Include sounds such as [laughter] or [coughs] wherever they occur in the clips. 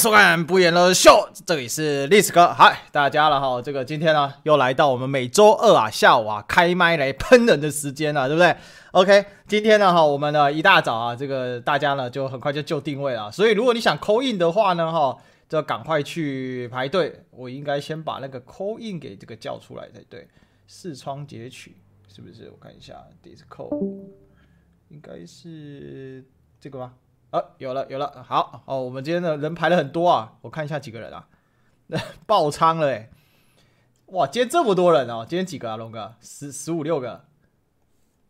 收看不演了秀，这里是历史哥，嗨，大家了哈。这个今天呢，又来到我们每周二啊下午啊开麦来喷人的时间了，对不对？OK，今天呢哈，我们呢一大早啊，这个大家呢就很快就就定位了，所以如果你想 call in 的话呢哈，就赶快去排队。我应该先把那个 call in 给这个叫出来才对，视窗截取是不是？我看一下 d i s c o 应该是这个吧吗？啊，有了有了，好哦，我们今天的人排了很多啊，我看一下几个人啊，[laughs] 爆仓了哎，哇，今天这么多人哦，今天几个啊，龙哥，十十五六个，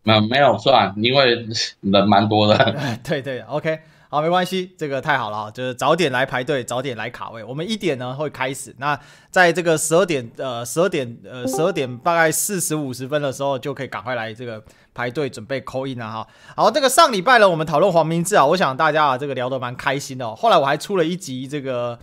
没没有算，因为人蛮多的，[laughs] 对对，OK。好，没关系，这个太好了啊，就是早点来排队，早点来卡位。我们一点呢会开始，那在这个十二点呃十二点呃十二点大概四十五十分的时候，就可以赶快来这个排队准备扣印了哈。好，这个上礼拜呢，我们讨论黄明志啊，我想大家啊这个聊得蛮开心的哦。后来我还出了一集这个。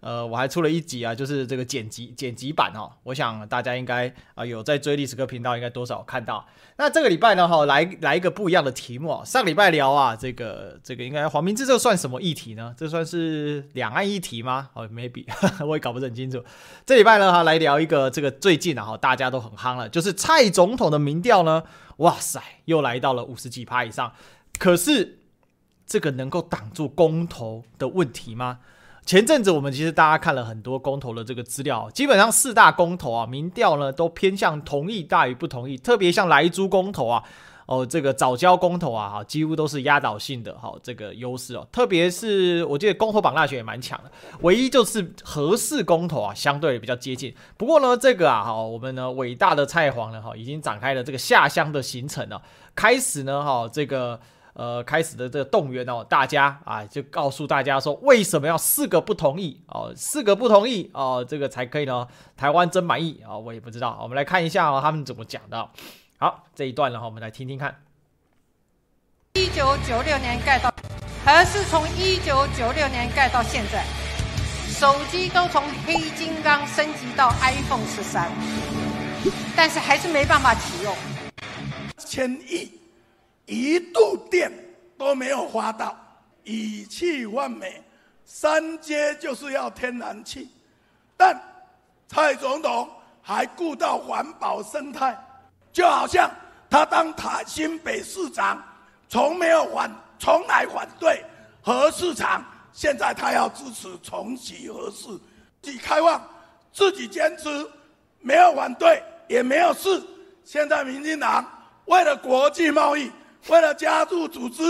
呃，我还出了一集啊，就是这个剪辑剪辑版哦。我想大家应该啊、有在追历史课频道，应该多少看到。那这个礼拜呢，哈，来来一个不一样的题目啊。上礼拜聊啊，这个这个应该黄明志这算什么议题呢？这算是两岸议题吗？哦，maybe，[laughs] 我也搞不是很清楚。这礼拜呢，哈，来聊一个这个最近啊，哈，大家都很夯了，就是蔡总统的民调呢，哇塞，又来到了五十几趴以上。可是这个能够挡住公投的问题吗？前阵子我们其实大家看了很多公投的这个资料，基本上四大公投啊，民调呢都偏向同意大于不同意，特别像莱猪公投啊，哦这个藻礁公投啊，哈，几乎都是压倒性的哈这个优势哦。特别是我记得公投榜大学也蛮强的，唯一就是核四公投啊相对比较接近。不过呢，这个啊哈，我们呢伟大的蔡黄呢哈已经展开了这个下乡的行程了，开始呢哈这个。呃，开始的这个动员哦，大家啊，就告诉大家说，为什么要四个不同意哦，四个不同意哦，这个才可以呢？台湾真满意啊、哦，我也不知道，我们来看一下哦，他们怎么讲的。好，这一段呢，我们来听听看。一九九六年盖到，还是从一九九六年盖到现在，手机都从黑金刚升级到 iPhone 十三，但是还是没办法启用。千亿。一度电都没有发到，以气换煤，三阶就是要天然气，但蔡总统还顾到环保生态，就好像他当台新北市长，从没有反，从来反对核市场，现在他要支持重启核四，自己开放，自己坚持，没有反对，也没有事。现在民进党为了国际贸易。为了加入组织，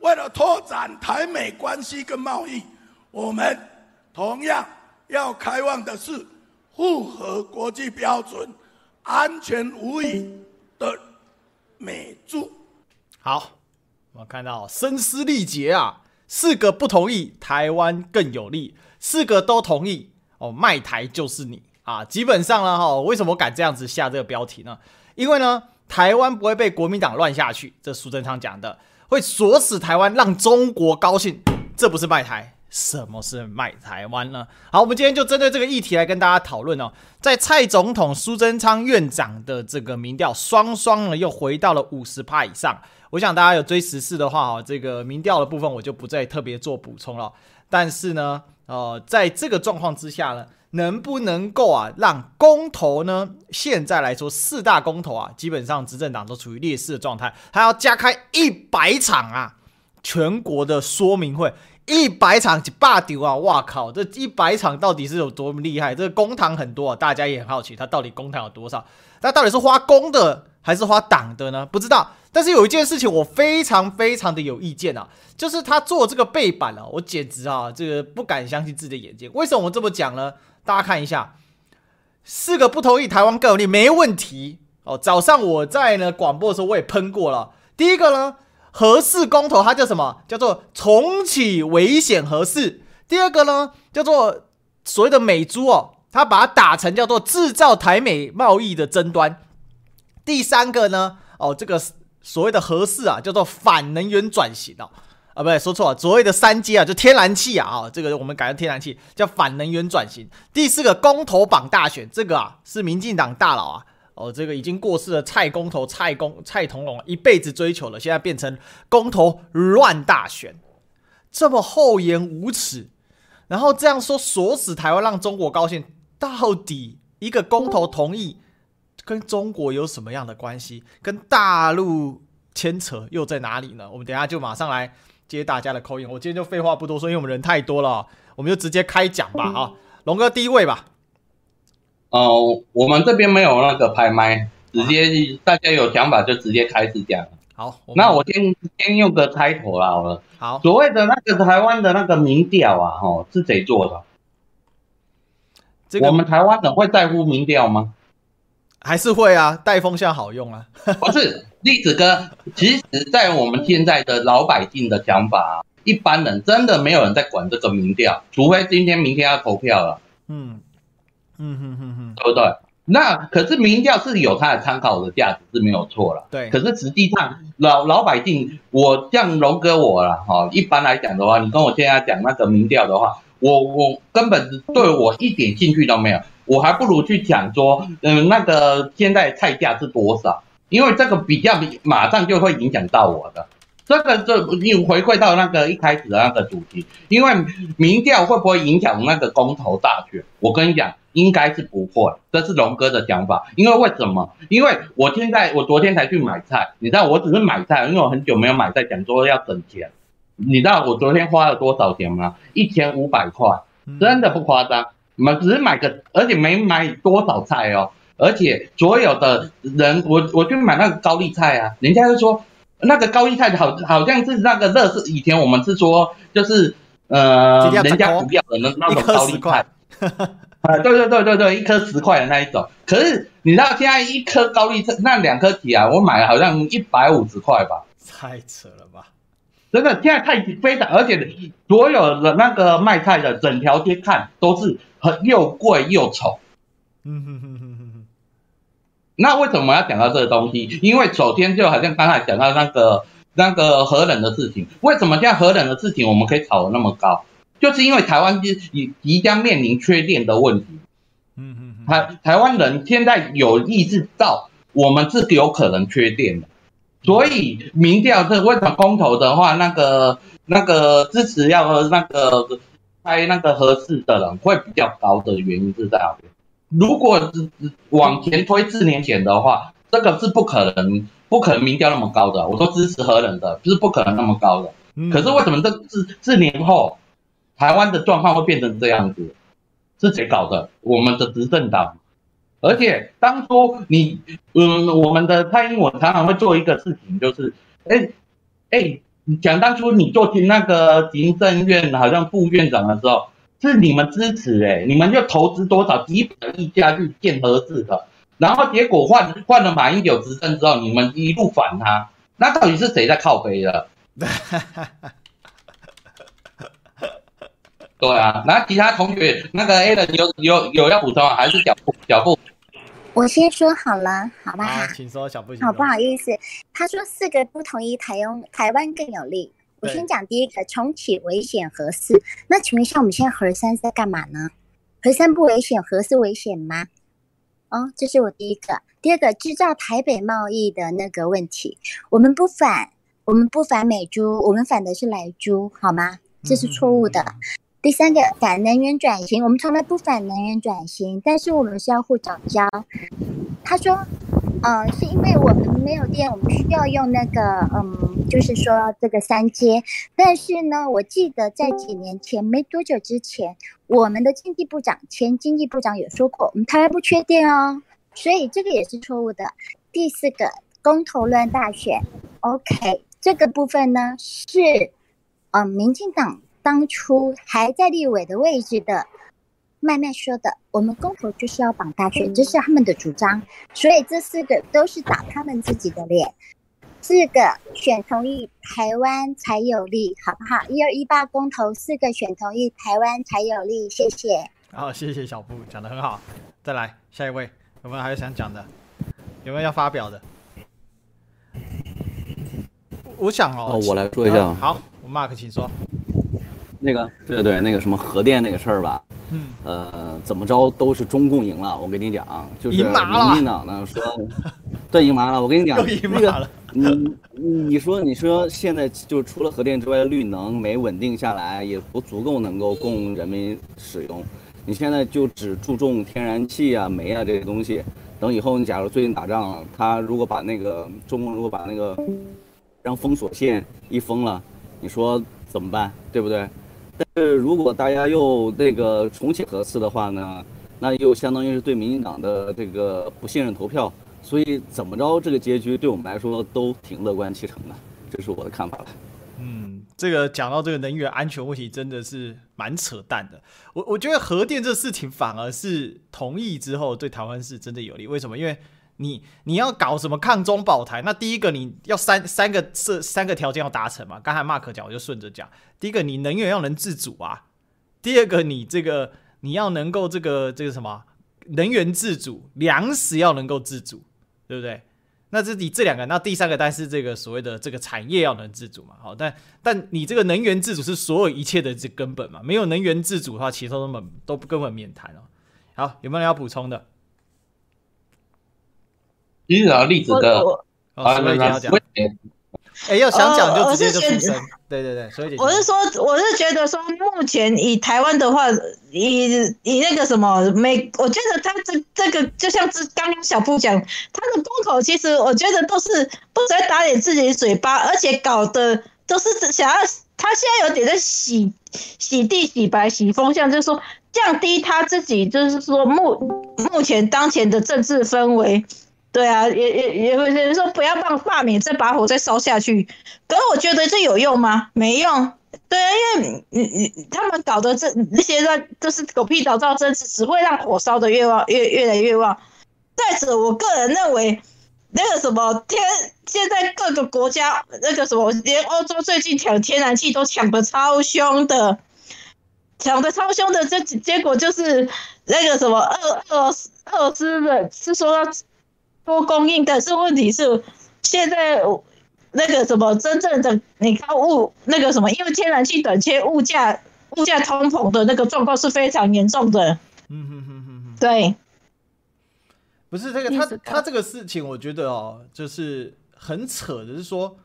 为了拓展台美关系跟贸易，我们同样要开放的是符合国际标准、安全无虞的美驻。好，我看到声嘶力竭啊，四个不同意，台湾更有利；四个都同意，哦，卖台就是你啊！基本上呢，哈，为什么敢这样子下这个标题呢？因为呢。台湾不会被国民党乱下去，这苏贞昌讲的，会锁死台湾，让中国高兴，这不是卖台，什么是卖台湾呢？好，我们今天就针对这个议题来跟大家讨论哦。在蔡总统、苏贞昌院长的这个民调，双双呢又回到了五十趴以上。我想大家有追时事的话，哈，这个民调的部分我就不再特别做补充了。但是呢，呃，在这个状况之下呢。能不能够啊，让公投呢？现在来说，四大公投啊，基本上执政党都处于劣势的状态。还要加开一百场啊，全国的说明会，一百场就罢丢啊！哇靠，这一百场到底是有多么厉害？这个公堂很多啊，大家也很好奇，他到底公堂有多少？那到底是花公的还是花党的呢？不知道。但是有一件事情我非常非常的有意见啊，就是他做这个背板啊，我简直啊，这个不敢相信自己的眼睛。为什么我这么讲呢？大家看一下，四个不同意，台湾更有利，没问题哦。早上我在呢广播的时候，我也喷过了。第一个呢，核四公投，它叫什么？叫做重启危险核四。第二个呢，叫做所谓的美猪哦，他把它打成叫做制造台美贸易的争端。第三个呢，哦，这个所谓的核四啊，叫做反能源转型哦，啊，不对，说错了，所谓的三阶啊，就天然气啊，啊，这个我们改成天然气，叫反能源转型。第四个公投榜大选，这个啊是民进党大佬啊，哦，这个已经过世的蔡公投、蔡公、蔡同荣一辈子追求了，现在变成公投乱大选，这么厚颜无耻，然后这样说锁死台湾，让中国高兴，到底一个公投同意？跟中国有什么样的关系？跟大陆牵扯又在哪里呢？我们等下就马上来接大家的 call in。我今天就废话不多说，因为我们人太多了，我们就直接开讲吧。啊，龙哥第一位吧。哦、呃，我们这边没有那个拍麦，直接大家有想法就直接开始讲。好，我那我先先用个开头啦，好了。好，所谓的那个台湾的那个民调啊，哦，是谁做的？这个我们台湾人会在乎民调吗？还是会啊，带风向好用啊。[laughs] 不是，栗子哥，其实，在我们现在的老百姓的想法，一般人真的没有人在管这个民调，除非今天、明天要投票了。嗯嗯哼哼哼，对不对？那可是民调是有它的参考的价值，是没有错了。对。可是实际上，老老百姓，我像龙哥我了哈，一般来讲的话，你跟我现在讲那个民调的话，我我根本对我一点兴趣都没有。我还不如去讲说，嗯，那个现在菜价是多少？因为这个比较马上就会影响到我的。这个这你回馈到那个一开始的那个主题，因为民调会不会影响那个公投大选？我跟你讲，应该是不会。这是龙哥的想法。因为为什么？因为我现在我昨天才去买菜，你知道我只是买菜，因为我很久没有买菜，讲说要省钱。你知道我昨天花了多少钱吗？一千五百块，真的不夸张。买只是买个，而且没买多少菜哦，而且所有的人，我我就买那个高丽菜啊，人家就说那个高丽菜好好像是那个乐事，以前我们是说就是呃人家不要的那那种高丽菜，[laughs] 啊对对对对对，一颗十块的那一种，可是你知道现在一颗高丽菜那两颗起啊，我买了好像一百五十块吧，太扯了吧。真的，现在太非常，而且所有的那个卖菜的，整条街看都是很又贵又丑。嗯哼哼哼哼。那为什么要讲到这个东西？因为首先就好像刚才讲到那个那个核能的事情，为什么现在核能的事情我们可以炒得那么高？就是因为台湾即即将面临缺电的问题。嗯哼哼。台台湾人现在有意识到，我们是有可能缺电的。所以民调这为什么公投的话，那个那个支持要那个开那个合适的人会比较高的原因是在哪边？如果往前推四年前的话，这个是不可能不可能民调那么高的。我说支持核能的，就是不可能那么高的。可是为什么这四四年后台湾的状况会变成这样子？是谁搞的？我们的执政党。而且当初你，嗯，我们的蔡英文常常会做一个事情，就是，哎，哎，讲当初你做进那个行政院好像副院长的时候，是你们支持，哎，你们就投资多少几百亿下去建合适的，然后结果换换了马英九执政之后，你们一路反他，那到底是谁在靠背的？[laughs] 对啊，那其他同学那个 A 的有有有要补充啊，还是脚步脚步？我先说好了，好吧请说，小布。好，不好意思，他说四个不同意台湾台湾更有利。我先讲第一个，重启危险核四。那请问一下，我们现在核三在干嘛呢？核三不危险，核四危险吗？哦，这是我第一个。第二个，制造台北贸易的那个问题，我们不反，我们不反美猪，我们反的是莱猪，好吗？这是错误的。嗯第三个反能源转型，我们从来不反能源转型，但是我们是要护藻礁。他说，呃，是因为我们没有电，我们需要用那个，嗯，就是说这个三阶。但是呢，我记得在几年前，没多久之前，我们的经济部长，前经济部长有说过，我们台湾不缺电哦，所以这个也是错误的。第四个公投乱大选，OK，这个部分呢是，嗯，民进党。当初还在立委的位置的麦麦说的，我们公投就是要绑大选，这是他们的主张，所以这四个都是打他们自己的脸。四个选同意台湾才有利，好不好？一二一八公投四个选同意台湾才有利，谢谢。好，谢谢小布讲的很好。再来下一位，有没有还有想讲的？有没有要发表的？我想哦，哦，我来说一下。好，我 Mark 请说。那个，对对对，那个什么核电那个事儿吧，嗯，呃，怎么着都是中共赢了。我跟你讲，就是民进党呢说，[laughs] 对，赢麻了。我跟你讲，那个，你你说你说现在就除了核电之外，绿能没稳定下来，也不足够能够供人民使用。你现在就只注重天然气啊、煤啊这些东西。等以后你假如最近打仗了，他如果把那个中共如果把那个让封锁线一封了，你说怎么办？对不对？但是如果大家又那个重启核四的话呢，那又相当于是对民进党的这个不信任投票，所以怎么着这个结局对我们来说都挺乐观其成的，这是我的看法了。嗯，这个讲到这个能源安全问题真的是蛮扯淡的。我我觉得核电这事情反而是同意之后对台湾是真的有利。为什么？因为你你要搞什么抗中保台？那第一个你要三三个这三个条件要达成嘛。刚才 Mark 讲，我就顺着讲。第一个，你能源要能自主啊；第二个，你这个你要能够这个这个什么能源自主，粮食要能够自主，对不对？那这你这两个，那第三个，但是这个所谓的这个产业要能自主嘛。好，但但你这个能源自主是所有一切的这根本嘛。没有能源自主的话，其实都根本都根本免谈哦。好，有没有人要补充的？举个例子的，啊，什么要讲？哎，要想讲就直接就出声。对对对，所以我是说，我是觉得说，目前以台湾的话，以以那个什么美，我觉得他这这个就像是刚刚小布讲，他的公投其实我觉得都是不在打脸自己的嘴巴，而且搞的都是想要他现在有点在洗洗地、洗白、洗风向，就是说降低他自己，就是说目目前当前的政治氛围。对啊，也也也有人说不要让罢免这把火再烧下去，可是我觉得这有用吗？没用。对啊，因为你你他们搞的这那些乱就是狗屁倒灶政治，只会让火烧的越旺越越来越旺。再者，我个人认为那个什么天，现在各个国家那个什么，连欧洲最近抢天然气都抢得超凶的，抢得超凶的，这结果就是那个什么俄俄俄罗斯的是说要。多供应，但是问题是，现在那个什么真正的你看物那个什么，因为天然气短缺，物价物价通膨的那个状况是非常严重的。嗯哼哼哼哼，对，不是这个他他这个事情，我觉得哦，就是很扯的，是说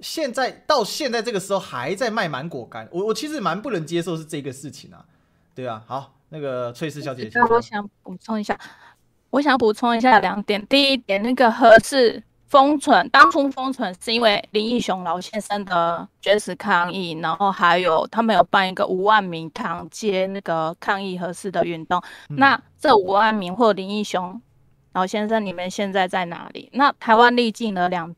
现在到现在这个时候还在卖芒果干，我我其实蛮不能接受是这个事情啊，对啊，好，那个翠丝小姐姐，我想补充一下。我想补充一下两点。第一点，那个核四封存，当初封存是因为林义雄老先生的绝食抗议，然后还有他们有办一个五万名堂街那个抗议核四的运动。嗯、那这五万名或林义雄老先生，你们现在在哪里？那台湾历经了两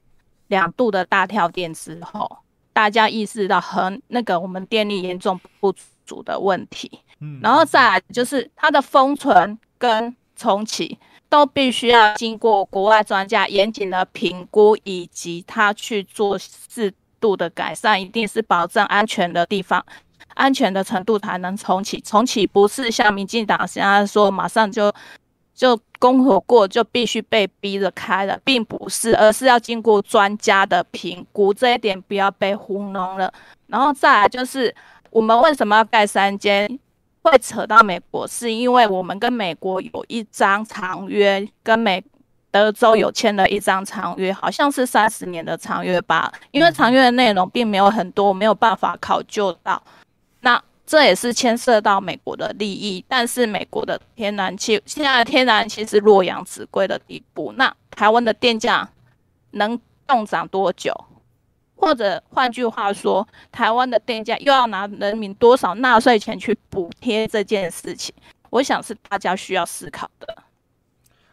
两度的大跳电之后，大家意识到很那个我们电力严重不足的问题。嗯，然后再来就是它的封存跟重启都必须要经过国外专家严谨的评估，以及他去做适度的改善，一定是保证安全的地方，安全的程度才能重启。重启不是像民进党现在说马上就就公投过就必须被逼着开了，并不是，而是要经过专家的评估，这一点不要被糊弄了。然后再来就是我们为什么要盖三间？会扯到美国，是因为我们跟美国有一张长约，跟美德州有签了一张长约，好像是三十年的长约吧。因为长约的内容并没有很多，没有办法考究到。那这也是牵涉到美国的利益。但是美国的天然气现在的天然气是洛阳纸贵的地步，那台湾的电价能动涨多久？或者换句话说，台湾的电价又要拿人民多少纳税钱去补贴这件事情？我想是大家需要思考的。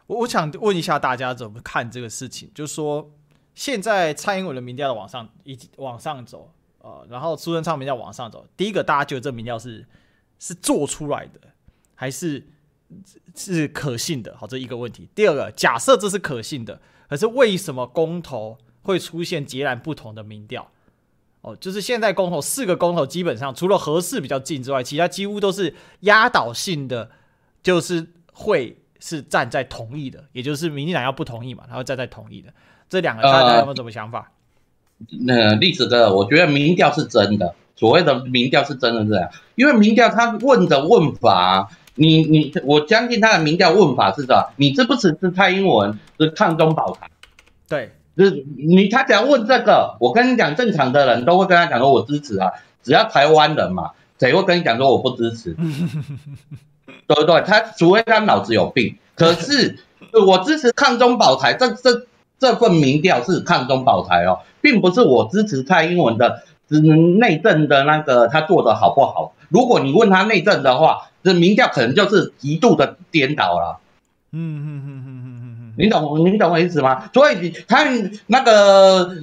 我我想问一下大家怎么看这个事情？就是说，现在蔡英文的民调往上一往上走，呃，然后苏贞昌民调往上走。第一个，大家觉得这民调是是做出来的，还是是可信的？好，这一个问题。第二个，假设这是可信的，可是为什么公投？会出现截然不同的民调，哦，就是现在公投四个公投基本上除了合适比较近之外，其他几乎都是压倒性的就是会是站在同意的，也就是民进党要不同意嘛，他会站在同意的。这两个大家有没有什么想法？那历史哥，我觉得民调是真的，所谓的民调是真的这样，因为民调他问的问法，你你我相信他的民调问法是什么？你支不支持蔡英文是抗中保台？对，就是你他只要问这个，我跟你讲，正常的人都会跟他讲说，我支持啊，只要台湾人嘛，谁会跟你讲说我不支持？对不对？他除非他脑子有病，可是我支持抗中保台，这这这份民调是抗中保台哦，并不是我支持蔡英文的，只能内政的那个他做的好不好？如果你问他内政的话，这民调可能就是极度的颠倒了。嗯嗯嗯嗯嗯嗯，你懂你懂我意思吗？所以他那个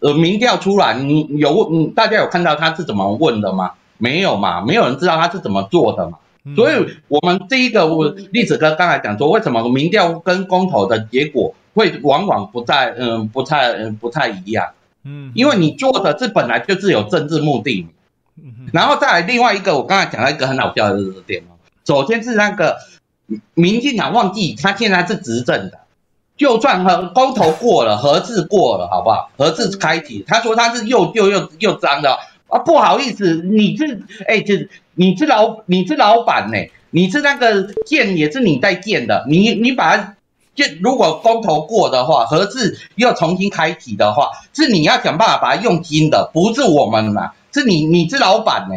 呃民调出来，你有问大家有看到他是怎么问的吗？没有嘛，没有人知道他是怎么做的嘛。所以，我们第一个，我历史哥刚才讲说，为什么民调跟公投的结果会往往不太，嗯，不太，嗯，不太一样。嗯，因为你做的这本来就是有政治目的。嗯，然后再来另外一个，我刚才讲到一个很好笑的点哦。首先是那个民进党忘记他现在是执政的，就算和公投过了，核四过了，好不好？核四开启，他说他是又旧又又脏的。啊，不好意思，你是哎，这、欸、你是老你是老板呢，你是那个建也是你在建的，你你把它建，如果公投过的话，核四又重新开启的话，是你要想办法把它用新的，不是我们呐，是你你是老板呢，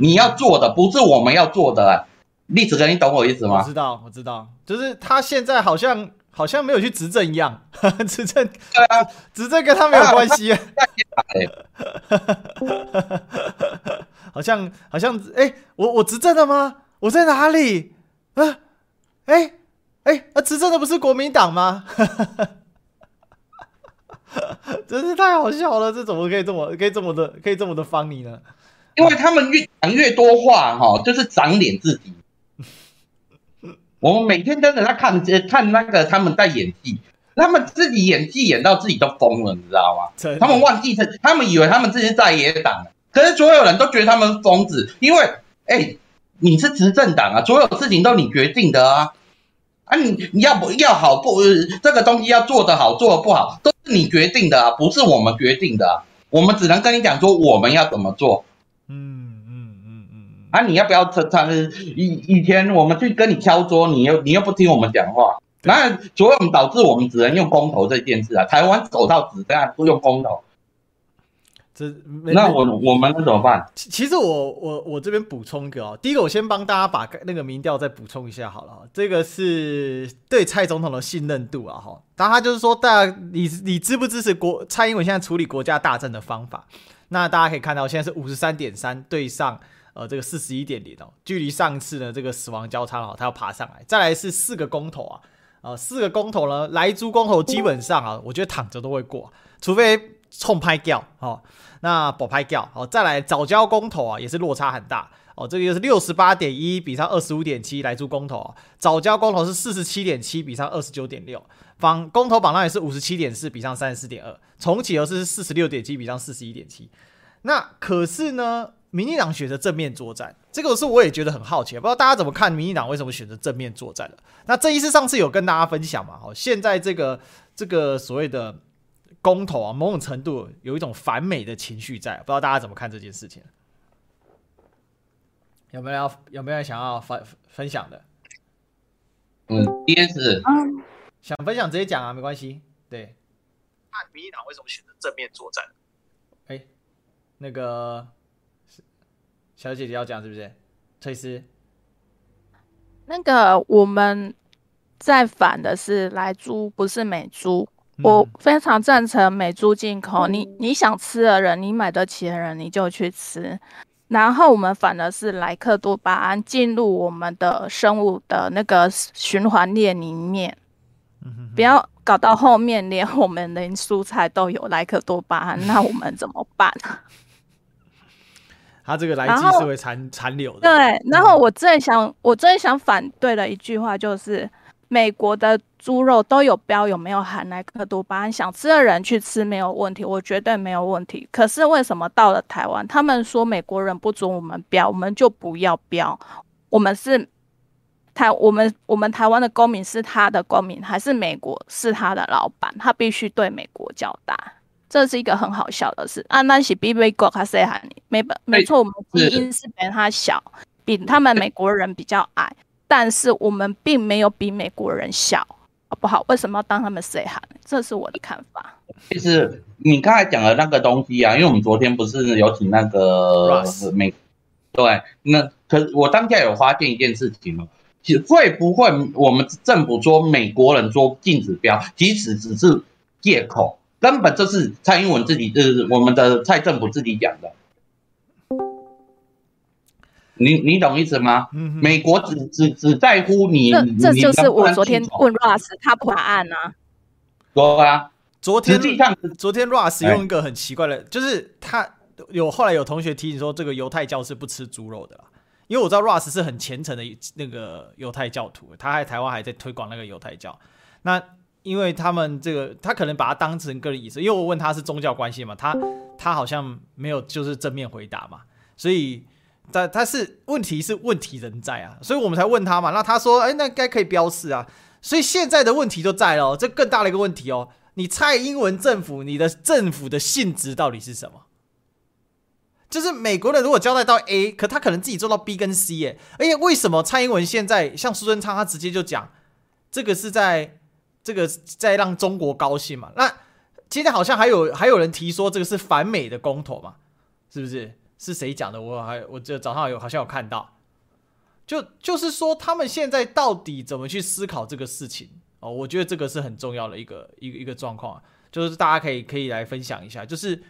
你要做的不是我们要做的，栗子哥，你懂我意思吗？我知道，我知道，就是他现在好像。好像没有去执政一样，[laughs] 执政对啊，执政跟他没有关系啊。好像好像哎、欸，我我执政了吗？我在哪里？啊，哎、欸、哎，那、欸、执政的不是国民党吗？[laughs] 真是太好笑了，这怎么可以这么可以这么的可以这么的方你呢？因为他们越讲越多话哈，就是长脸自己。我们每天真的在看，看那个他们在演技，他们自己演技演到自己都疯了，你知道吗？他们忘记是，他们以为他们自己是在野党，可是所有人都觉得他们疯子，因为，哎、欸，你是执政党啊，所有事情都你决定的啊，啊你，你你要不要好不，这个东西要做得好，做得不好，都是你决定的啊，不是我们决定的啊，我们只能跟你讲说我们要怎么做。啊！你要不要他他以以前我们去跟你敲桌，你又你又不听我们讲话，那所以导致我们只能用公投这件事啊。台湾走到死这样不用公投，这那我我们能怎么办？其实我我我这边补充一个哦，第一个我先帮大家把那个民调再补充一下好了，这个是对蔡总统的信任度啊哈。当他就是说，大家你你支不支持国蔡英文现在处理国家大政的方法？那大家可以看到，现在是五十三点三对上。呃，这个四十一点零哦，距离上次呢这个死亡交叉哦，它要爬上来。再来是四个公投啊，呃，四个公投呢，莱猪公投基本上啊，我觉得躺着都会过，除非冲拍掉哦，那不拍掉哦。再来早交公投啊，也是落差很大哦，这个就是六十八点一比上二十五点七，莱猪公投啊，早交公投是四十七点七比上二十九点六，方公投榜上也是五十七点四比上三十四点二，重启又是四十六点七比上四十一点七，那可是呢？民进党选择正面作战，这个是我也觉得很好奇，不知道大家怎么看民进党为什么选择正面作战了？那这一次上次有跟大家分享嘛？哦，现在这个这个所谓的公投啊，某种程度有一种反美的情绪在，不知道大家怎么看这件事情？有没有要有没有想要分分享的？嗯，第一是想分享直接讲啊，没关系。对，那民进党为什么选择正面作战？哎，那个。小姐姐要讲是不是？崔斯，那个我们在反的是来猪，不是美猪。嗯、我非常赞成美猪进口。你你想吃的人，你买得起的人，你就去吃。然后我们反的是莱克多巴胺进入我们的生物的那个循环链里面。不要搞到后面连我们连蔬菜都有莱克多巴胺，那我们怎么办？他这个来记是会残残留的。对，然后我最想，我最想反对的一句话就是，美国的猪肉都有标有没有含莱克多巴胺，想吃的人去吃没有问题，我绝对没有问题。可是为什么到了台湾，他们说美国人不准我们标，我们就不要标？我们是台我们我们台湾的公民是他的公民，还是美国是他的老板，他必须对美国交代。这是一个很好笑的事。啊，那是比美国他谁喊你？没没错，我们基因是比他小，比他们美国人比较矮，但是我们并没有比美国人小，好不好？为什么要当他们谁喊？这是我的看法。其实你刚才讲的那个东西啊，因为我们昨天不是有请那个美，对，那可我当下有发现一件事情哦，其实会不会我们政府说美国人做禁止标，即使只是借口？根本就是蔡英文自己，就是我们的蔡政府自己讲的。你你懂意思吗？嗯、美国只只只在乎你。这这就是我昨天问 Russ，他不答案啊。说啊，昨天昨天 Russ 用一个很奇怪的，就是他有后来有同学提醒说，这个犹太教是不吃猪肉的啦。因为我知道 Russ 是很虔诚的那个犹太教徒，他在台湾还在推广那个犹太教。那因为他们这个，他可能把它当成个人仪式。因为我问他是宗教关系嘛，他他好像没有就是正面回答嘛，所以他他是问题是问题仍在啊，所以我们才问他嘛。那他说，哎，那该可以标示啊。所以现在的问题就在了，这更大的一个问题哦。你蔡英文政府，你的政府的性质到底是什么？就是美国人如果交代到 A，可他可能自己做到 B 跟 C 耶。而且为什么蔡英文现在像苏贞昌，他直接就讲这个是在。这个在让中国高兴嘛？那今天好像还有还有人提说这个是反美的公投嘛？是不是？是谁讲的？我还我这早上有好像有看到，就就是说他们现在到底怎么去思考这个事情哦？我觉得这个是很重要的一个一个一个状况，就是大家可以可以来分享一下，就是。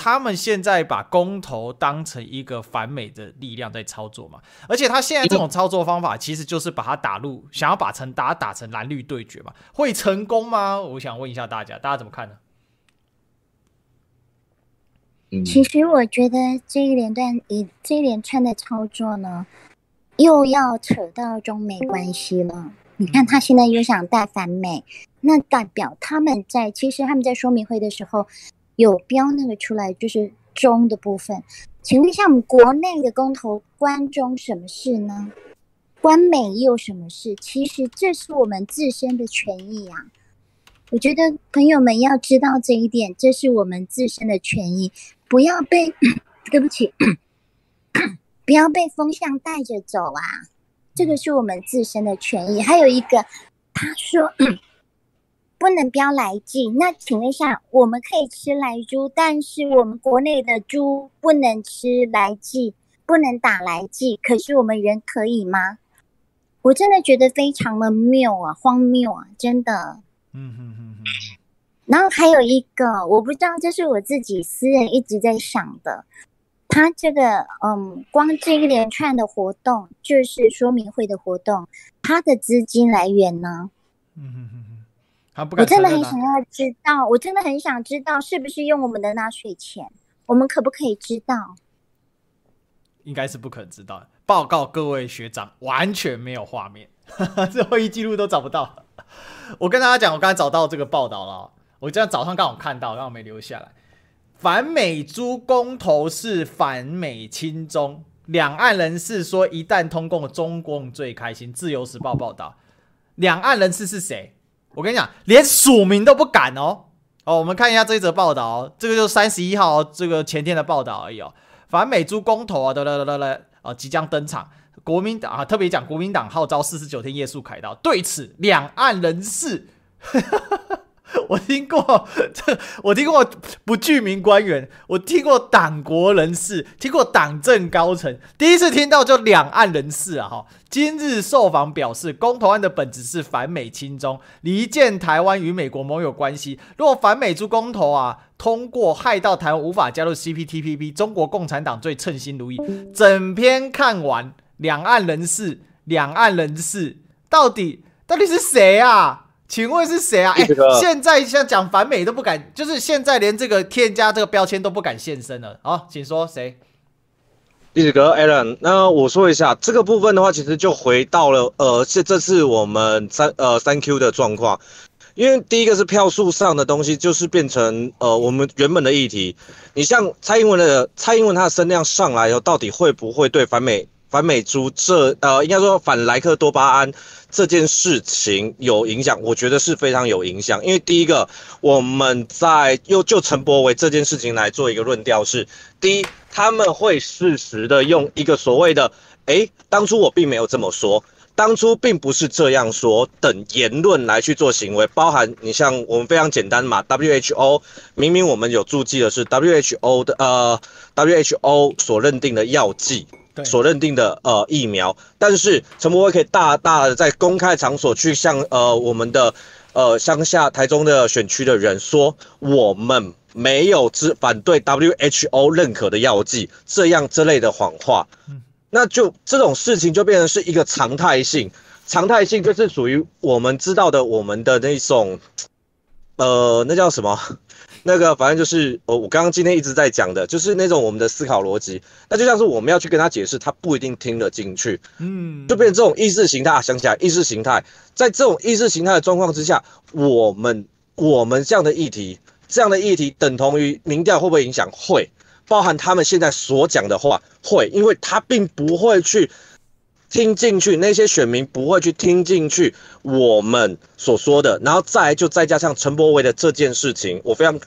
他们现在把公投当成一个反美的力量在操作嘛？而且他现在这种操作方法，其实就是把它打入，想要把成打打成蓝绿对决嘛？会成功吗？我想问一下大家，大家怎么看呢？其实我觉得这一连段一这一连串的操作呢，又要扯到中美关系了。你看他现在又想带反美，那代表他们在其实他们在说明会的时候。有标那个出来，就是中的部分。请问一下，我们国内的公投关中什么事呢？关美又什么事？其实这是我们自身的权益啊！我觉得朋友们要知道这一点，这是我们自身的权益，不要被 [coughs] 对不起，[coughs] 不要被风向带着走啊！这个是我们自身的权益。还有一个，他说。不能标来记，那请问一下，我们可以吃莱猪，但是我们国内的猪不能吃莱剂，不能打莱剂，可是我们人可以吗？我真的觉得非常的谬啊，荒谬啊，真的。嗯哼哼哼。然后还有一个，我不知道，这是我自己私人一直在想的，他这个，嗯，光这一连串的活动，就是说明会的活动，他的资金来源呢？嗯哼哼。我真的很想要知道，我真的很想知道是不是用我们的纳税钱？我们可不可以知道？应该是不可能知道。报告各位学长，完全没有画面，这会议记录都找不到。我跟大家讲，我刚才找到这个报道了。我今天早上刚好看到，刚好没留下来。反美猪公投是反美亲中，两岸人士说一旦通共，中共最开心。自由时报报道，两岸人士是谁？我跟你讲，连署名都不敢哦。哦，我们看一下这一则报道，这个就是三十一号这个前天的报道而已哦。反美猪公投啊，得得得得得，啊，即将登场。国民党啊，特别讲国民党号召四十九天夜宿凯道。对此，两岸人士。[laughs] [laughs] 我听过这，[laughs] 我听过不具名官员，我听过党国人士，听过党政高层，第一次听到就两岸人士啊！哈，今日受访表示，公投案的本质是反美亲中，离间台湾与美国盟友关系。如果反美猪公投啊通过，害到台湾无法加入 CPTPP，中国共产党最称心如意。整篇看完，两岸人士，两岸人士，到底到底是谁啊？请问是谁啊？哎、欸，现在像讲反美都不敢，就是现在连这个添加这个标签都不敢现身了。好，请说谁？历史哥 Alan，那我说一下这个部分的话，其实就回到了呃，这这次我们三呃三 Q 的状况，因为第一个是票数上的东西，就是变成呃我们原本的议题。你像蔡英文的蔡英文，他的声量上来以后，到底会不会对反美反美猪这呃，应该说反莱克多巴胺这件事情有影响，我觉得是非常有影响。因为第一个，我们在又就陈柏惟这件事情来做一个论调是：第一，他们会适时的用一个所谓的“诶，当初我并没有这么说，当初并不是这样说”等言论来去做行为，包含你像我们非常简单嘛，WHO 明明我们有注记的是 WHO 的呃 WHO 所认定的药剂。所认定的呃疫苗，但是陈柏威可以大大的在公开场所去向呃我们的呃乡下台中的选区的人说，我们没有支反对 WHO 认可的药剂，这样之类的谎话，那就这种事情就变成是一个常态性，常态性就是属于我们知道的我们的那种，呃，那叫什么？那个反正就是我我刚刚今天一直在讲的，就是那种我们的思考逻辑，那就像是我们要去跟他解释，他不一定听得进去，嗯，就变成这种意识形态啊，想起来意识形态，在这种意识形态的状况之下，我们我们这样的议题，这样的议题等同于民调会不会影响？会，包含他们现在所讲的话会，因为他并不会去。听进去，那些选民不会去听进去我们所说的，然后再就再加上陈柏惟的这件事情，我非常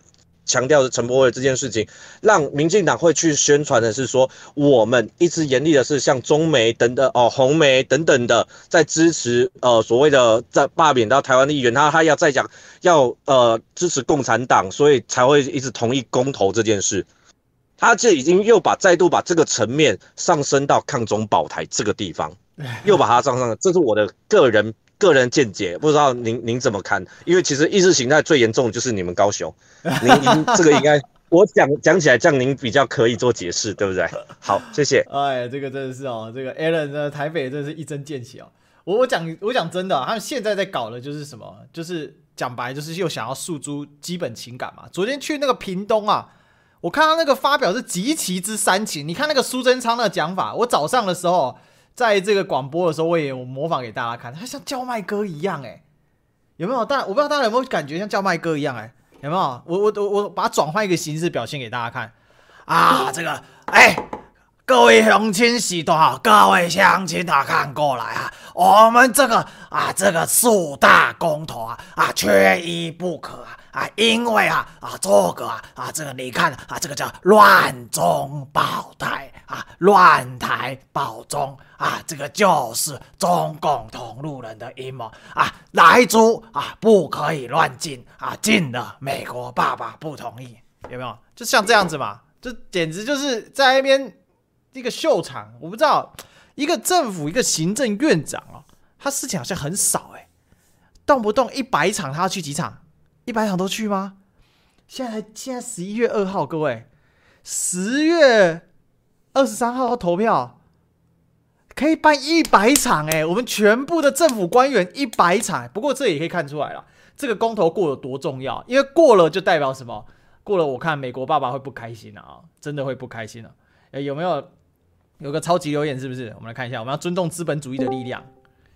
强调的陈柏惟这件事情，让民进党会去宣传的是说，我们一直严厉的是像中媒等等哦，红媒等等的在支持呃所谓的在罢免到台湾的议员，他他要再讲要呃支持共产党，所以才会一直同意公投这件事。他就已经又把再度把这个层面上升到抗中保台这个地方，又把它上升了。这是我的个人个人见解，不知道您您怎么看？因为其实意识形态最严重的就是你们高雄，[laughs] 您您这个应该我讲讲起来，这样您比较可以做解释，对不对？[laughs] 好，谢谢。哎，这个真的是哦，这个 Alan 的，台北真的是一针见血哦。我我讲我讲真的，他们现在在搞的就是什么？就是讲白，就是又想要诉诸基本情感嘛。昨天去那个屏东啊。我看到那个发表是极其之煽情，你看那个苏贞昌的讲法，我早上的时候在这个广播的时候，我也有模仿给大家看，他像叫卖哥一样，哎，有没有？大我不知道大家有没有感觉像叫卖哥一样，哎，有没有？我我我我把它转换一个形式表现给大家看啊，这个，哎，各位乡亲喜多好，各位乡亲啊，看过来啊，我们这个啊，这个四大公投啊，啊，缺一不可啊。啊，因为啊啊，这个啊啊，这个你看啊，这个叫乱中保台啊，乱台保中啊，这个就是中共同路人的阴谋啊，莱猪啊不可以乱进啊，进了美国爸爸不同意，有没有？就像这样子嘛，这简直就是在那边一个秀场，我不知道一个政府一个行政院长哦，他事情好像很少哎，动不动一百场他要去几场？一百场都去吗？现在现在十一月二号，各位，十月二十三号要投票，可以办一百场哎！我们全部的政府官员一百场。不过这也可以看出来了，这个公投过有多重要，因为过了就代表什么？过了，我看美国爸爸会不开心啊，真的会不开心了。哎，有没有有个超级留言？是不是？我们来看一下，我们要尊重资本主义的力量。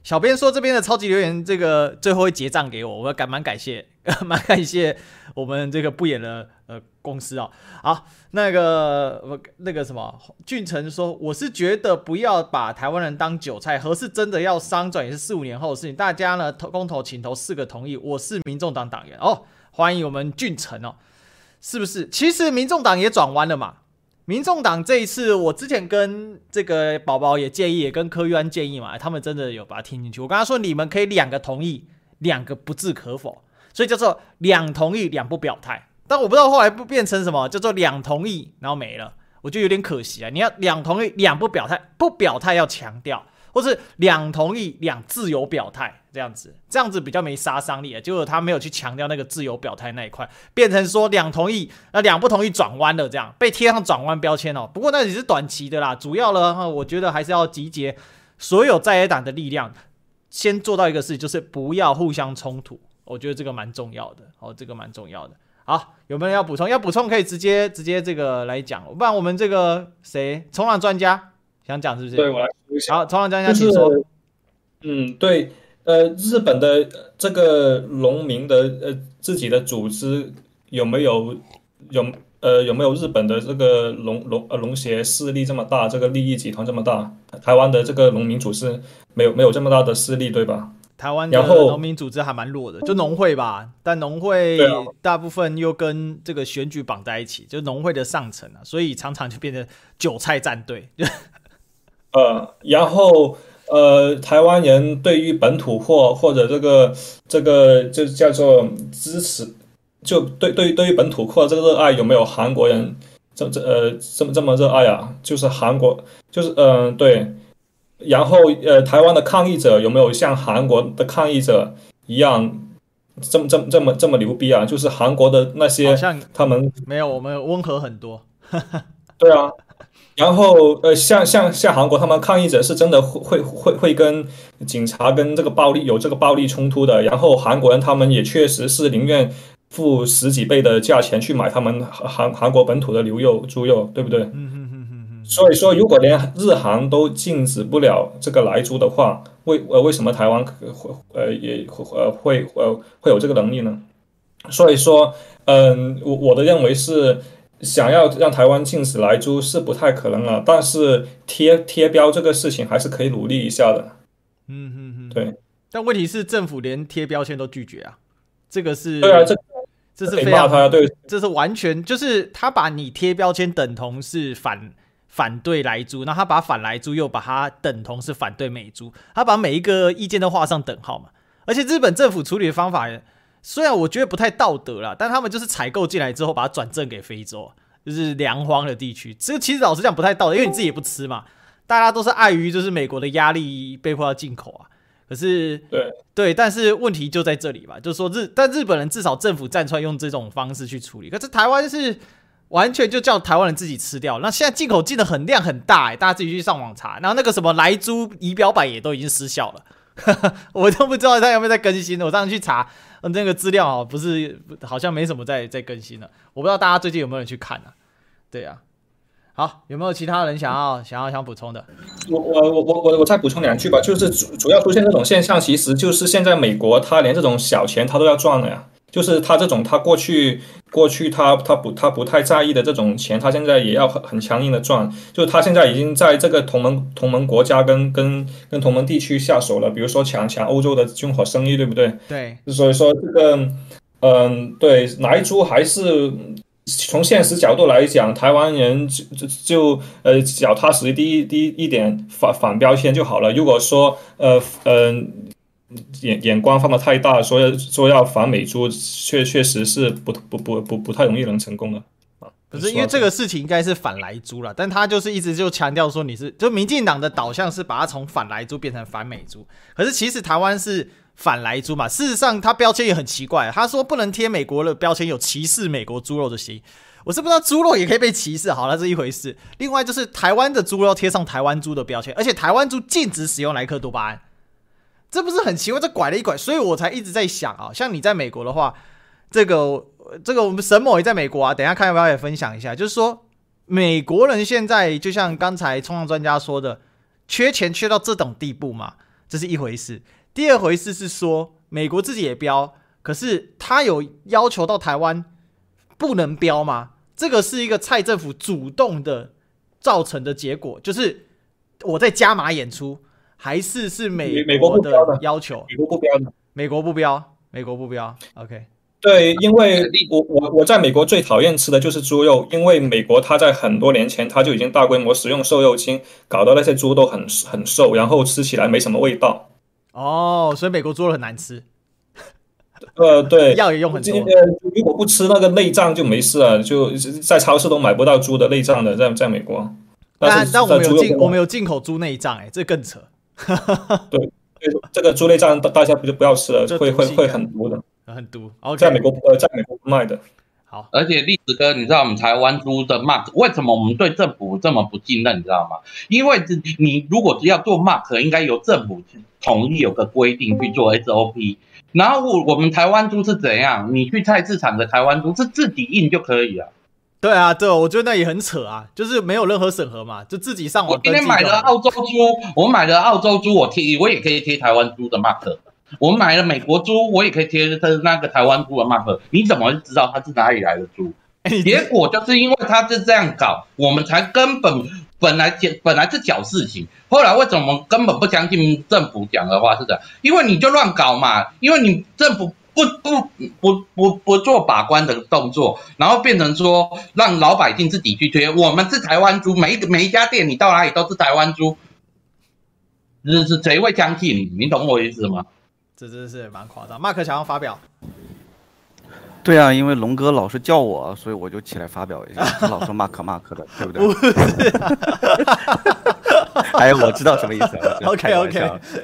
小编说这边的超级留言，这个最后会结账给我，我感蛮感谢，[laughs] 蛮感谢我们这个不演的呃公司哦。好，那个那个什么俊成说，我是觉得不要把台湾人当韭菜，核四真的要商转也是四五年后的事情。大家呢投公投，请投四个同意。我是民众党党员哦，欢迎我们俊成哦，是不是？其实民众党也转弯了嘛。民众党这一次，我之前跟这个宝宝也建议，也跟柯玉安建议嘛，他们真的有把它听进去。我跟他说，你们可以两个同意，两个不置可否，所以叫做两同意两不表态。但我不知道后来不变成什么，叫做两同意然后没了，我就有点可惜啊。你要两同意两不表态，不表态要强调。或是两同意两自由表态这样子，这样子比较没杀伤力啊。结果他没有去强调那个自由表态那一块，变成说两同意，那两不同意转弯了，这样被贴上转弯标签哦。不过那只是短期的啦，主要呢，我觉得还是要集结所有在野党的力量，先做到一个事，就是不要互相冲突。我觉得这个蛮重要的，哦，这个蛮重要的。好，有没有人要补充？要补充可以直接直接这个来讲，不然我们这个谁冲浪专家。想讲是不是？对，我来说一下。好，从长讲一下，请说。嗯，对，呃，日本的这个农民的呃自己的组织有没有有呃，有没有日本的这个农农呃农协势力这么大，这个利益集团这么大？台湾的这个农民组织没有没有这么大的势力，对吧？台湾的农民组织还蛮弱的，就农会吧。但农会大部分又跟这个选举绑在一起，就农会的上层啊，所以常常就变成韭菜战队。[laughs] 呃，然后呃，台湾人对于本土货或者这个这个就叫做支持。就对对对于本土货这个热爱有没有韩国人这这呃这么这么热爱啊？就是韩国就是嗯、呃、对，然后呃台湾的抗议者有没有像韩国的抗议者一样这么这么这么这么牛逼啊？就是韩国的那些他们没有我们温和很多，[laughs] 对啊，然后呃像像像韩国他们抗议者是真的会会会跟警察跟这个暴力有这个暴力冲突的，然后韩国人他们也确实是宁愿。付十几倍的价钱去买他们韩韩国本土的牛肉、猪肉，对不对？嗯嗯嗯嗯嗯。所以说，如果连日韩都禁止不了这个来猪的话，为呃为什么台湾会呃也呃会呃会有这个能力呢？所以说，嗯，我我的认为是想要让台湾禁止来猪是不太可能了，但是贴贴标这个事情还是可以努力一下的。嗯嗯嗯，对。但问题是，政府连贴标签都拒绝啊，这个是对啊这。这是非常，对，这是完全就是他把你贴标签等同是反反对来猪，那他把反来猪又把它等同是反对美猪，他把每一个意见都画上等号嘛。而且日本政府处理的方法，虽然我觉得不太道德啦，但他们就是采购进来之后把它转赠给非洲，就是粮荒的地区。这个其实老实讲不太道德，因为你自己也不吃嘛，大家都是碍于就是美国的压力被迫要进口啊。可是，对对，但是问题就在这里吧，就是说日，但日本人至少政府站出来用这种方式去处理，可是台湾是完全就叫台湾人自己吃掉。那现在进口进的很量很大，哎，大家自己去上网查，然后那个什么莱猪仪表板也都已经失效了，[laughs] 我都不知道它有没有在更新。我上次去查那个资料啊，不是好像没什么在在更新了，我不知道大家最近有没有人去看啊？对呀。好，有没有其他人想要想要想补充的？我我我我我我再补充两句吧，就是主主要出现这种现象，其实就是现在美国他连这种小钱他都要赚了呀，就是他这种他过去过去他他不他不太在意的这种钱，他现在也要很很强硬的赚，就是他现在已经在这个同盟同盟国家跟跟跟同盟地区下手了，比如说抢抢欧洲的军火生意，对不对？对，所以说这个嗯、对，来猪还是。从现实角度来讲，台湾人就就就呃脚踏实地第一一点反反标签就好了。如果说呃呃眼眼光放得太大，说要说要反美猪，确确实是不不不不不太容易能成功的啊。可是因为这个事情应该是反莱猪了，但他就是一直就强调说你是就民进党的导向是把它从反莱猪变成反美猪，可是其实台湾是。反莱猪嘛，事实上他标签也很奇怪，他说不能贴美国的标签，有歧视美国猪肉的嫌疑。我是不知道猪肉也可以被歧视，好，那是一回事。另外就是台湾的猪肉贴上台湾猪的标签，而且台湾猪禁止使用莱克多巴胺，这不是很奇怪？这拐了一拐，所以我才一直在想啊，像你在美国的话，这个这个我们沈某也在美国啊，等一下看要不要也分享一下，就是说美国人现在就像刚才冲浪专家说的，缺钱缺到这种地步嘛，这是一回事。第二回事是说，美国自己也标，可是他有要求到台湾不能标吗？这个是一个蔡政府主动的造成的结果，就是我在加码演出，还是是美美国的要求？美国不标的，美国不标，美国不标。OK，对，因为我我我在美国最讨厌吃的就是猪肉，因为美国它在很多年前它就已经大规模使用瘦肉精，搞得那些猪都很很瘦，然后吃起来没什么味道。哦，所以美国猪肉很难吃。呃，对，药也用很多。呃，如果不吃那个内脏就没事了，就在超市都买不到猪的内脏的，在在美国。但但我们有进，我们有进口猪内脏，哎，这更扯。[laughs] 对，这个猪内脏大大家不就不要吃了，会会会很毒的，很毒。在美国呃，在美国不卖的。好，而且栗子哥，你知道我们台湾猪的 mark 为什么我们对政府这么不信任？你知道吗？因为你如果只要做 mark，应该由政府统一有个规定去做 SOP。然后我我们台湾猪是怎样？你去菜市场的台湾猪是自己印就可以了。对啊，对，我觉得那也很扯啊，就是没有任何审核嘛，就自己上网。我今天买了澳洲猪，我买了澳洲猪，我贴我也可以贴台湾猪的 mark。我买了美国猪，我也可以贴那个台湾猪的 mark。你怎么知道它是哪里来的猪？[laughs] 结果就是因为他是这样搞，我们才根本本来讲本来是小事情，后来为什么根本不相信政府讲的话是这样？因为你就乱搞嘛，因为你政府不不不不不做把关的动作，然后变成说让老百姓自己去推。我们是台湾猪，每一每一家店你到哪里都是台湾猪，是是谁会相信？你懂我意思吗？这真是蛮夸张。马克想要发表。对啊，因为龙哥老是叫我，所以我就起来发表一下。他老说马克马克的，对不对？不是。[laughs] 哎，我知道什么意思了。OK OK。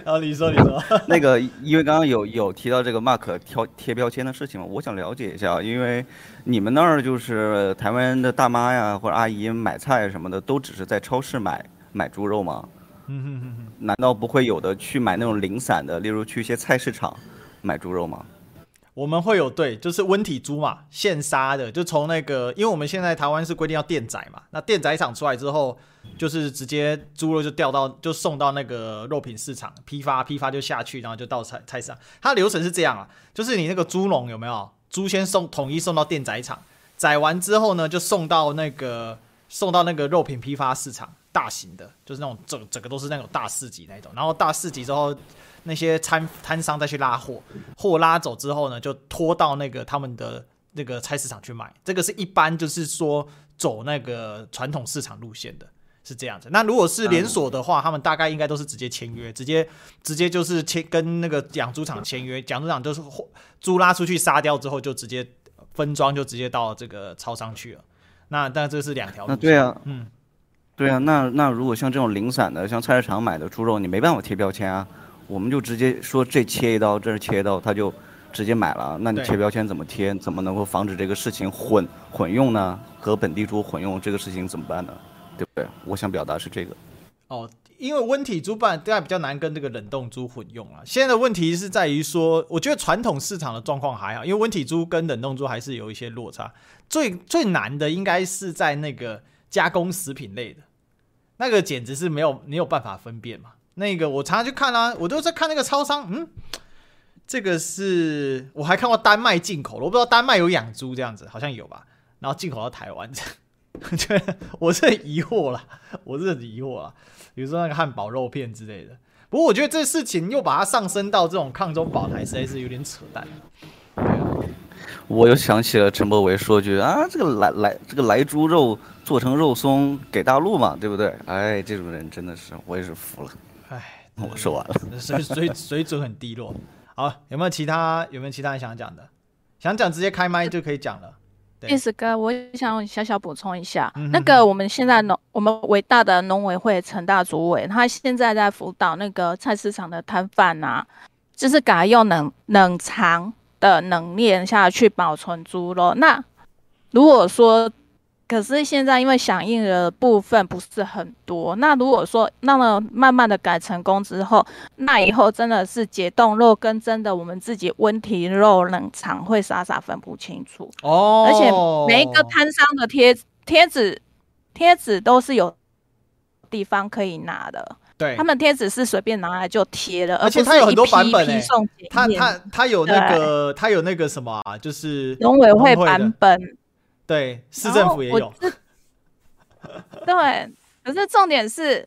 然后你说你说。[laughs] 那个，因为刚刚有有提到这个 Mark 挑贴标签的事情嘛，我想了解一下，因为你们那儿就是台湾的大妈呀或者阿姨买菜什么的，都只是在超市买买猪肉吗？嗯哼哼哼。难道不会有的去买那种零散的，例如去一些菜市场买猪肉吗？我们会有对，就是温体猪嘛，现杀的，就从那个，因为我们现在台湾是规定要电宰嘛，那电宰场出来之后，就是直接猪肉就掉到，就送到那个肉品市场批发，批发就下去，然后就到菜菜市场。它流程是这样啊，就是你那个猪笼有没有猪先送统一送到电宰场，宰完之后呢，就送到那个送到那个肉品批发市场，大型的，就是那种整整个都是那种大市集那种，然后大市集之后。那些摊摊商再去拉货，货拉走之后呢，就拖到那个他们的那个菜市场去卖。这个是一般就是说走那个传统市场路线的，是这样子。那如果是连锁的话，他们大概应该都是直接签约，直接直接就是签跟那个养猪场签约，养猪场就是货猪拉出去杀掉之后，就直接分装，就直接到这个超商去了。那但这是两条路线。对啊，嗯，对啊。那那如果像这种零散的，像菜市场买的猪肉，你没办法贴标签啊。我们就直接说这切一刀，这是切一刀，他就直接买了。那你贴标签怎么贴？怎么能够防止这个事情混混用呢？和本地猪混用这个事情怎么办呢？对不对？我想表达是这个。哦，因为温体猪本来比较难跟这个冷冻猪混用啊。现在的问题是在于说，我觉得传统市场的状况还好，因为温体猪跟冷冻猪还是有一些落差。最最难的应该是在那个加工食品类的，那个简直是没有没有办法分辨嘛。那个我常常去看啊，我都在看那个超商，嗯，这个是我还看过丹麦进口的，我不知道丹麦有养猪这样子，好像有吧？然后进口到台湾，[laughs] 这，我是疑惑了，我是疑惑了。比如说那个汉堡肉片之类的，不过我觉得这事情又把它上升到这种抗中保台，实在是有点扯淡。我又想起了陈柏维说句啊，这个来来这个来猪肉做成肉松给大陆嘛，对不对？哎，这种人真的是我也是服了。哎，我说完了，水水水准很低落。好，有没有其他有没有其他人想讲的？想讲直接开麦就可以讲了。意思哥，我想小小补充一下，嗯、哼哼那个我们现在农我们伟大的农委会陈大主委，他现在在辅导那个菜市场的摊贩啊，就是改用冷冷藏的冷链下去保存猪肉。那如果说可是现在因为响应的部分不是很多，那如果说那么慢慢的改成功之后，那以后真的是解冻肉跟真的我们自己温体肉冷藏会傻傻分不清楚。哦。而且每一个摊商的贴贴纸贴纸都是有地方可以拿的，对，他们贴纸是随便拿来就贴的，而且它有很多版本诶，它它它有那个它有那个什么啊，就是农委会版本。对，市政府也有。对，可是重点是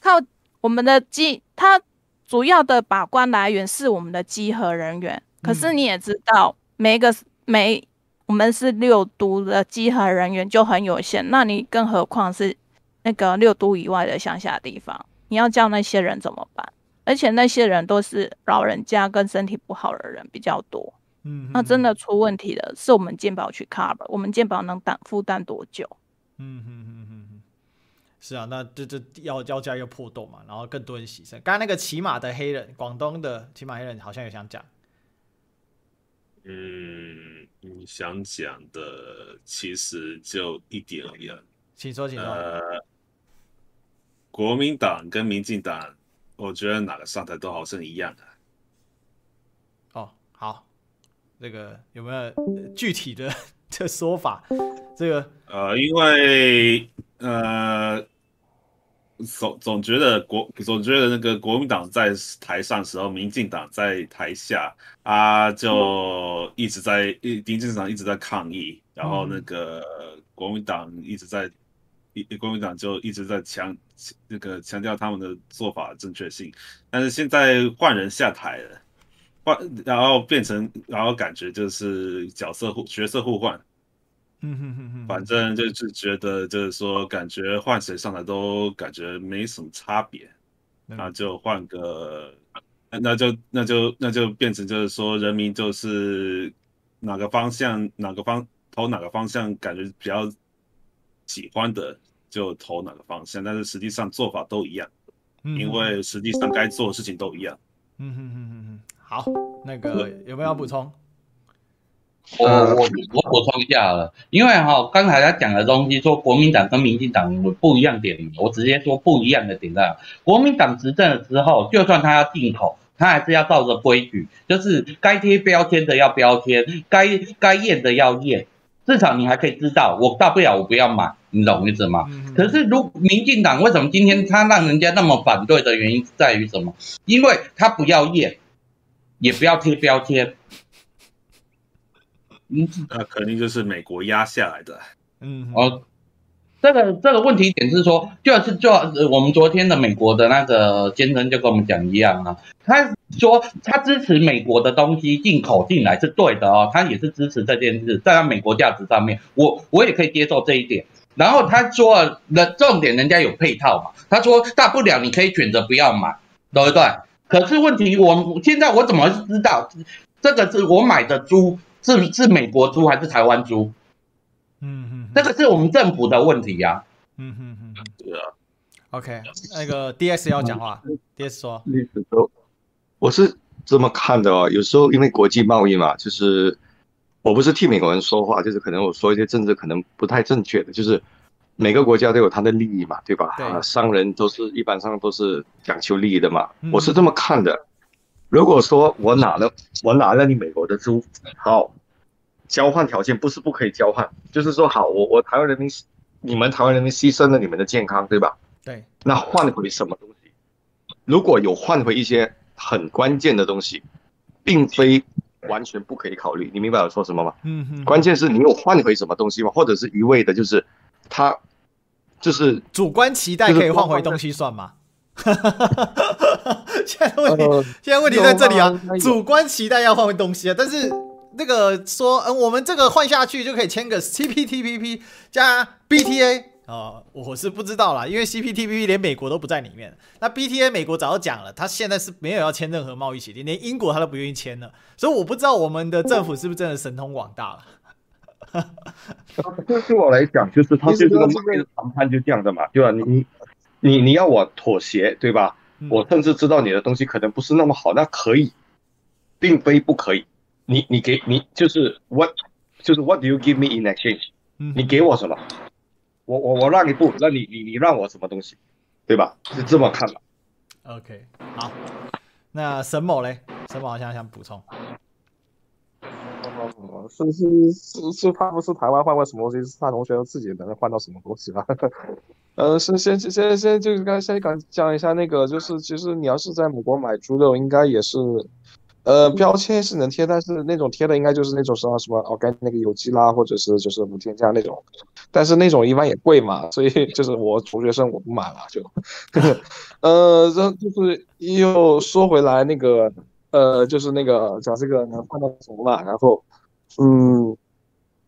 靠我们的稽，它主要的把关来源是我们的稽核人员。可是你也知道，每一个每我们是六都的稽核人员就很有限，那你更何况是那个六都以外的乡下地方，你要叫那些人怎么办？而且那些人都是老人家跟身体不好的人比较多。嗯，那真的出问题了，是我们健保去 cover，我们健保能担负担多久？嗯哼哼哼哼，是啊，那这这要要价又破洞嘛，然后更多人牺牲。刚刚那个骑马的黑人，广东的骑马黑人好像也想讲。嗯，你想讲的其实就一点而已。请说，请说。呃，国民党跟民进党，我觉得哪个上台都好像一样的。哦，好。这个有没有具体的 [laughs] 这说法？这个呃，因为呃，总总觉得国总觉得那个国民党在台上的时候，民进党在台下啊，就一直在一民进党一直在抗议，然后那个国民党一直在一国民党就一直在强那个强调他们的做法正确性，但是现在换人下台了，换然后变成然后感觉就是角色互角色互换。嗯哼哼哼，反正就是觉得，就是说，感觉换谁上来都感觉没什么差别，那就换个，那就那就那就变成就是说，人民就是哪个方向哪个方投哪个方向，感觉比较喜欢的就投哪个方向，但是实际上做法都一样，因为实际上该做的事情都一样。嗯哼哼哼哼，好，那个有没有要补充？我我我补充一下好了，因为哈刚才他讲的东西说国民党跟民进党不一样点，我直接说不一样的点在国民党执政了之后，就算他要进口，他还是要照着规矩，就是该贴标签的要标签，该该验的要验，至少你还可以知道，我大不了我不要买，你懂意思吗？可是如民进党为什么今天他让人家那么反对的原因在于什么？因为他不要验，也不要贴标签。嗯，那肯定就是美国压下来的。嗯，哦，这个这个问题点是说，就是就我们昨天的美国的那个先生就跟我们讲一样啊，他说他支持美国的东西进口进来是对的哦，他也是支持这件事，在他美国价值上面，我我也可以接受这一点。然后他说那重点，人家有配套嘛，他说大不了你可以选择不要买，对不对？可是问题我现在我怎么知道这个是我买的猪？是是美国猪还是台湾猪？嗯嗯，这个是我们政府的问题呀、啊。嗯嗯嗯，对啊。OK，那个 DS 要讲话、嗯、，DS 说。历史说，我是这么看的哦。有时候因为国际贸易嘛，就是我不是替美国人说话，就是可能我说一些政治可能不太正确的，就是每个国家都有它的利益嘛，对吧？对啊，商人都是一般上都是讲求利益的嘛。嗯、我是这么看的。如果说我拿了我拿了你美国的猪，好，交换条件不是不可以交换，就是说好，我我台湾人民，你们台湾人民牺牲了你们的健康，对吧？对。那换回什么东西？如果有换回一些很关键的东西，并非完全不可以考虑。你明白我说什么吗？嗯嗯。关键是你有换回什么东西吗？或者是一味的，就是他就是主观期待可以换回东西算吗？哈哈哈！现在问题，呃、现在问题在这里啊，主观期待要换回东西啊，但是那个说，嗯，我们这个换下去就可以签个 CPTPP 加 BTA 哦、呃，我是不知道啦，因为 CPTPP 连美国都不在里面，那 BTA 美国早就讲了，他现在是没有要签任何贸易协定，连英国他都不愿意签了，所以我不知道我们的政府是不是真的神通广大了。对 [laughs] 对我来讲，就是他这个贸易谈判就这样的嘛，对吧？你。你你要我妥协，对吧？我甚至知道你的东西可能不是那么好，那可以，并非不可以。你你给你就是 what 就是 what do you give me in exchange？你给我什么？我我我让一步，那你你你让我什么东西？对吧？是这么看的。OK，好，那沈某嘞？沈某好像想补充。哦是是是是，他不是台湾换过什么东西，是他同学自己能换到什么东西吧？呃，是先先先先就是刚才先讲讲一下那个，就是其实你要是在美国买猪肉，应该也是，呃，标签是能贴，但是那种贴的应该就是那种什么什么 organic 那个有机啦，或者是就是无添加那种，但是那种一般也贵嘛，所以就是我中学生我不买了就，呃，然后就是又说回来那个。呃，就是那个讲这个能换到什么嘛，然后，嗯，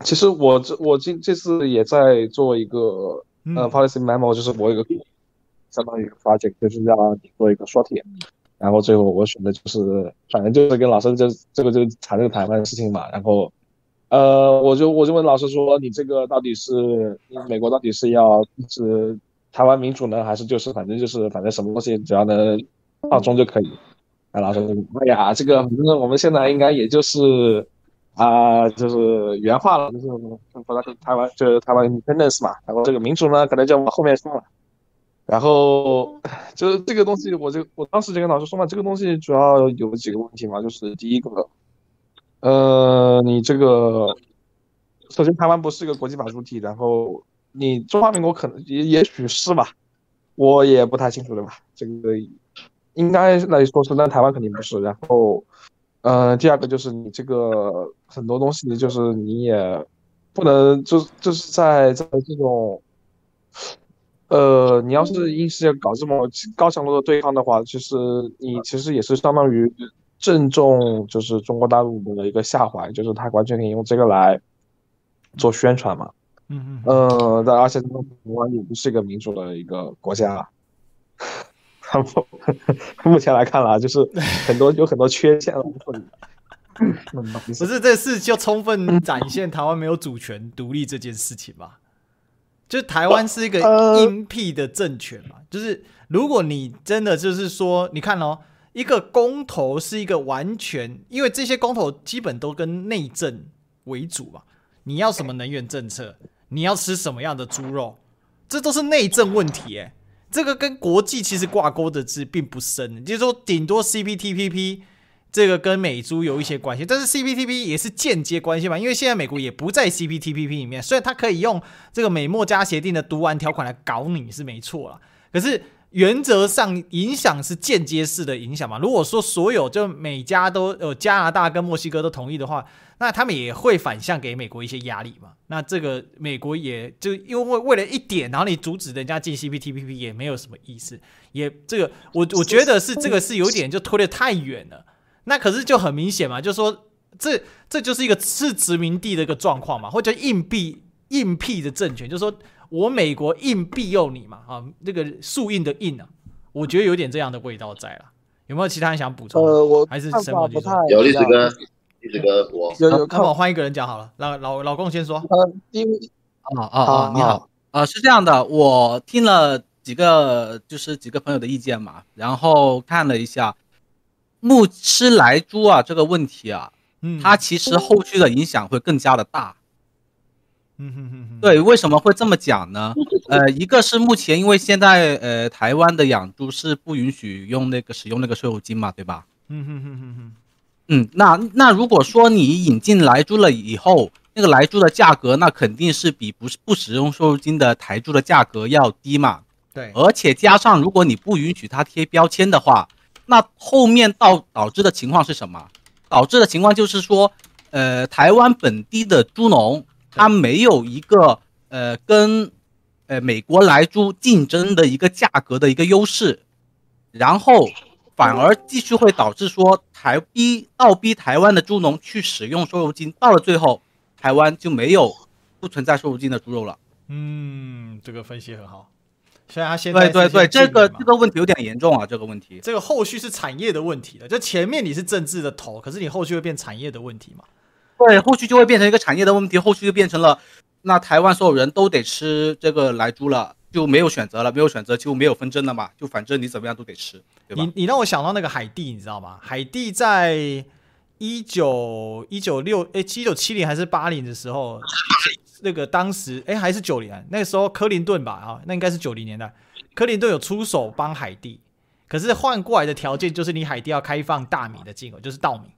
其实我这我今这次也在做一个呃 policy memo，就是我有一个相当于一个 project，就是要做一个说帖，然后最后我选的就是反正就是跟老师就这个就谈这个谈判的事情嘛，然后，呃，我就我就问老师说，你这个到底是美国到底是要支持台湾民主呢，还是就是反正就是反正什么东西只要能放松就可以？哎，老师，哎呀，这个反正我们现在应该也就是啊、就是原话了，就是说台湾就是台湾 independence 嘛，然后这个民主呢，可能就往后面放了。然后就是这个东西，我就我当时就跟老师说嘛，这个东西主要有几个问题嘛，就是第一个，呃，你这个首先台湾不是一个国际法主体，然后你中华民国可能也也许是吧，我也不太清楚对吧？这个。应该来说是，但台湾肯定不是。然后，呃，第二个就是你这个很多东西，就是你也不能就就是在在这种，呃，你要是硬是要搞这么高强度的对抗的话，其实你其实也是相当于正中就是中国大陆的一个下怀，就是他完全可以用这个来做宣传嘛。嗯嗯。呃，但而且台湾也不是一个民主的一个国家。目前来看啦，就是很多有很多缺陷了。[laughs] 不是，这事就充分展现台湾没有主权独立这件事情吧？就台湾是一个阴僻的政权嘛？就是如果你真的就是说，你看哦，一个公投是一个完全，因为这些公投基本都跟内政为主嘛。你要什么能源政策？你要吃什么样的猪肉？这都是内政问题哎。这个跟国际其实挂钩的字并不深，就是说顶多 CPTPP 这个跟美猪有一些关系，但是 CPTPP 也是间接关系嘛，因为现在美国也不在 CPTPP 里面，虽然它可以用这个美墨加协定的读完条款来搞你是没错了，可是原则上影响是间接式的影响嘛。如果说所有就美加都有加拿大跟墨西哥都同意的话。那他们也会反向给美国一些压力嘛？那这个美国也就因为为了一点，然后你阻止人家进 CPTPP 也没有什么意思。也这个我我觉得是这个是有点就推得太远了。那可是就很明显嘛，就是说这这就是一个是殖民地的一个状况嘛，或者硬币硬币的政权，就是说我美国硬庇佑你嘛啊，这个树硬的硬啊，我觉得有点这样的味道在了。有没有其他人想补充？呃，我还是看法不太有历史哥。这个我有有看我换一个人讲好了，老老老公先说。呃，因为啊啊啊，你好，呃，是这样的，我听了几个就是几个朋友的意见嘛，然后看了一下，牧吃来猪啊这个问题啊，嗯，它其实后续的影响会更加的大。嗯哼哼哼，对，为什么会这么讲呢？呃，一个是目前因为现在呃台湾的养猪是不允许用那个使用那个瘦肉精嘛，对吧？嗯哼哼哼哼。嗯，那那如果说你引进莱猪了以后，那个莱猪的价格，那肯定是比不是不使用瘦肉精的台猪的价格要低嘛。对，而且加上如果你不允许它贴标签的话，那后面导导致的情况是什么？导致的情况就是说，呃，台湾本地的猪农他没有一个呃跟呃美国莱猪竞争的一个价格的一个优势，然后。反而继续会导致说台逼倒逼台湾的猪农去使用瘦肉精，到了最后，台湾就没有不存在瘦肉精的猪肉了。嗯，这个分析很好。虽然他现在对对对，这个这个问题有点严重啊，这个问题。这个后续是产业的问题了，就前面你是政治的头，可是你后续会变产业的问题嘛？对，后续就会变成一个产业的问题，后续就变成了那台湾所有人都得吃这个来猪了。就没有选择了，没有选择就没有纷争了嘛，就反正你怎么样都得吃，你你让我想到那个海地，你知道吗？海地在一九一九六哎七九七零还是八零的时候，那个当时哎还是九零，那个时候克林顿吧啊，那应该是九零年代，克林顿有出手帮海地，可是换过来的条件就是你海地要开放大米的进口，就是稻米。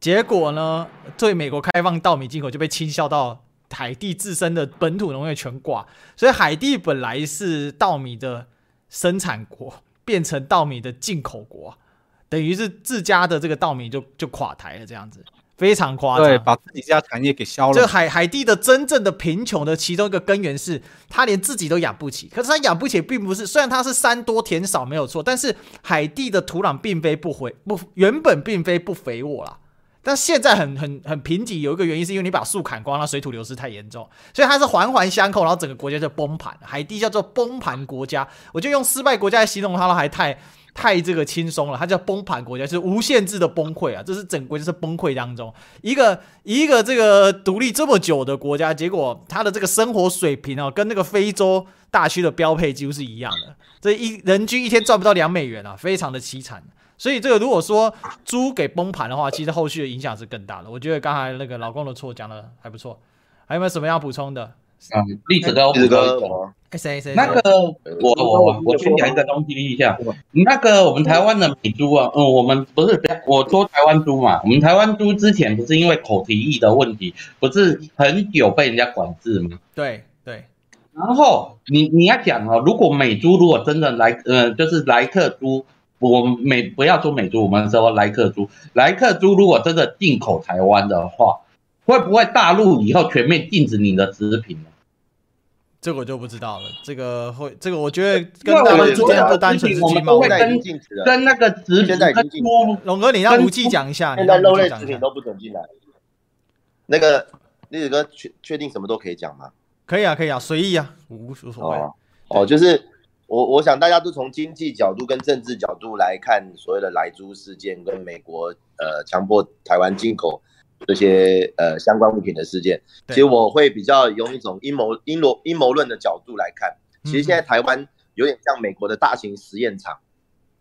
结果呢，对美国开放稻米进口就被倾销到。海地自身的本土农业全挂，所以海地本来是稻米的生产国，变成稻米的进口国，等于是自家的这个稻米就就垮台了，这样子非常夸张。对，把自己家产业给消了。这海海地的真正的贫穷的其中一个根源是，他连自己都养不起。可是他养不起，并不是虽然他是山多田少没有错，但是海地的土壤并非不肥不原本并非不肥沃啦。但现在很很很贫瘠，有一个原因是因为你把树砍光了，水土流失太严重，所以它是环环相扣，然后整个国家就崩盘。海地叫做崩盘国家，我就用失败国家来形容它了，还太太这个轻松了。它叫崩盘国家，就是无限制的崩溃啊！这是整个国家是崩溃当中，一个一个这个独立这么久的国家，结果它的这个生活水平啊，跟那个非洲大区的标配几乎是一样的，这一人均一天赚不到两美元啊，非常的凄惨。所以这个如果说猪给崩盘的话，其实后续的影响是更大的。我觉得刚才那个老公的错讲的还不错，还有没有什么要补充的？嗯，历史哥，历史哥，谁谁？那个我我我我先讲一个东西一下，那个我们台湾的美猪啊，嗯，我们不是我说台湾猪嘛，我们台湾猪之前不是因为口蹄疫的问题，不是很久被人家管制吗？对对。然后你你要讲哦，如果美猪如果真的来，呃，就是莱特猪。我们美不要说美猪，我们说莱克猪。莱克猪如果真的进口台湾的话，会不会大陆以后全面禁止你的食品呢？这个我就不知道了。这个会，这个我觉得跟大陆之间不单纯是经贸，跟跟那个食品，龙哥，你让吴记讲一下。现在肉类食品都不准进来。那个栗子哥确确定什么都可以讲吗？可以啊，可以啊，随意啊，无所谓。哦，哦，就是我我想大家都从经济角度跟政治角度来看所谓的莱猪事件跟美国呃强迫台湾进口这些呃相关物品的事件。其实我会比较用一种阴谋阴谋阴谋论的角度来看。其实现在台湾有点像美国的大型实验场。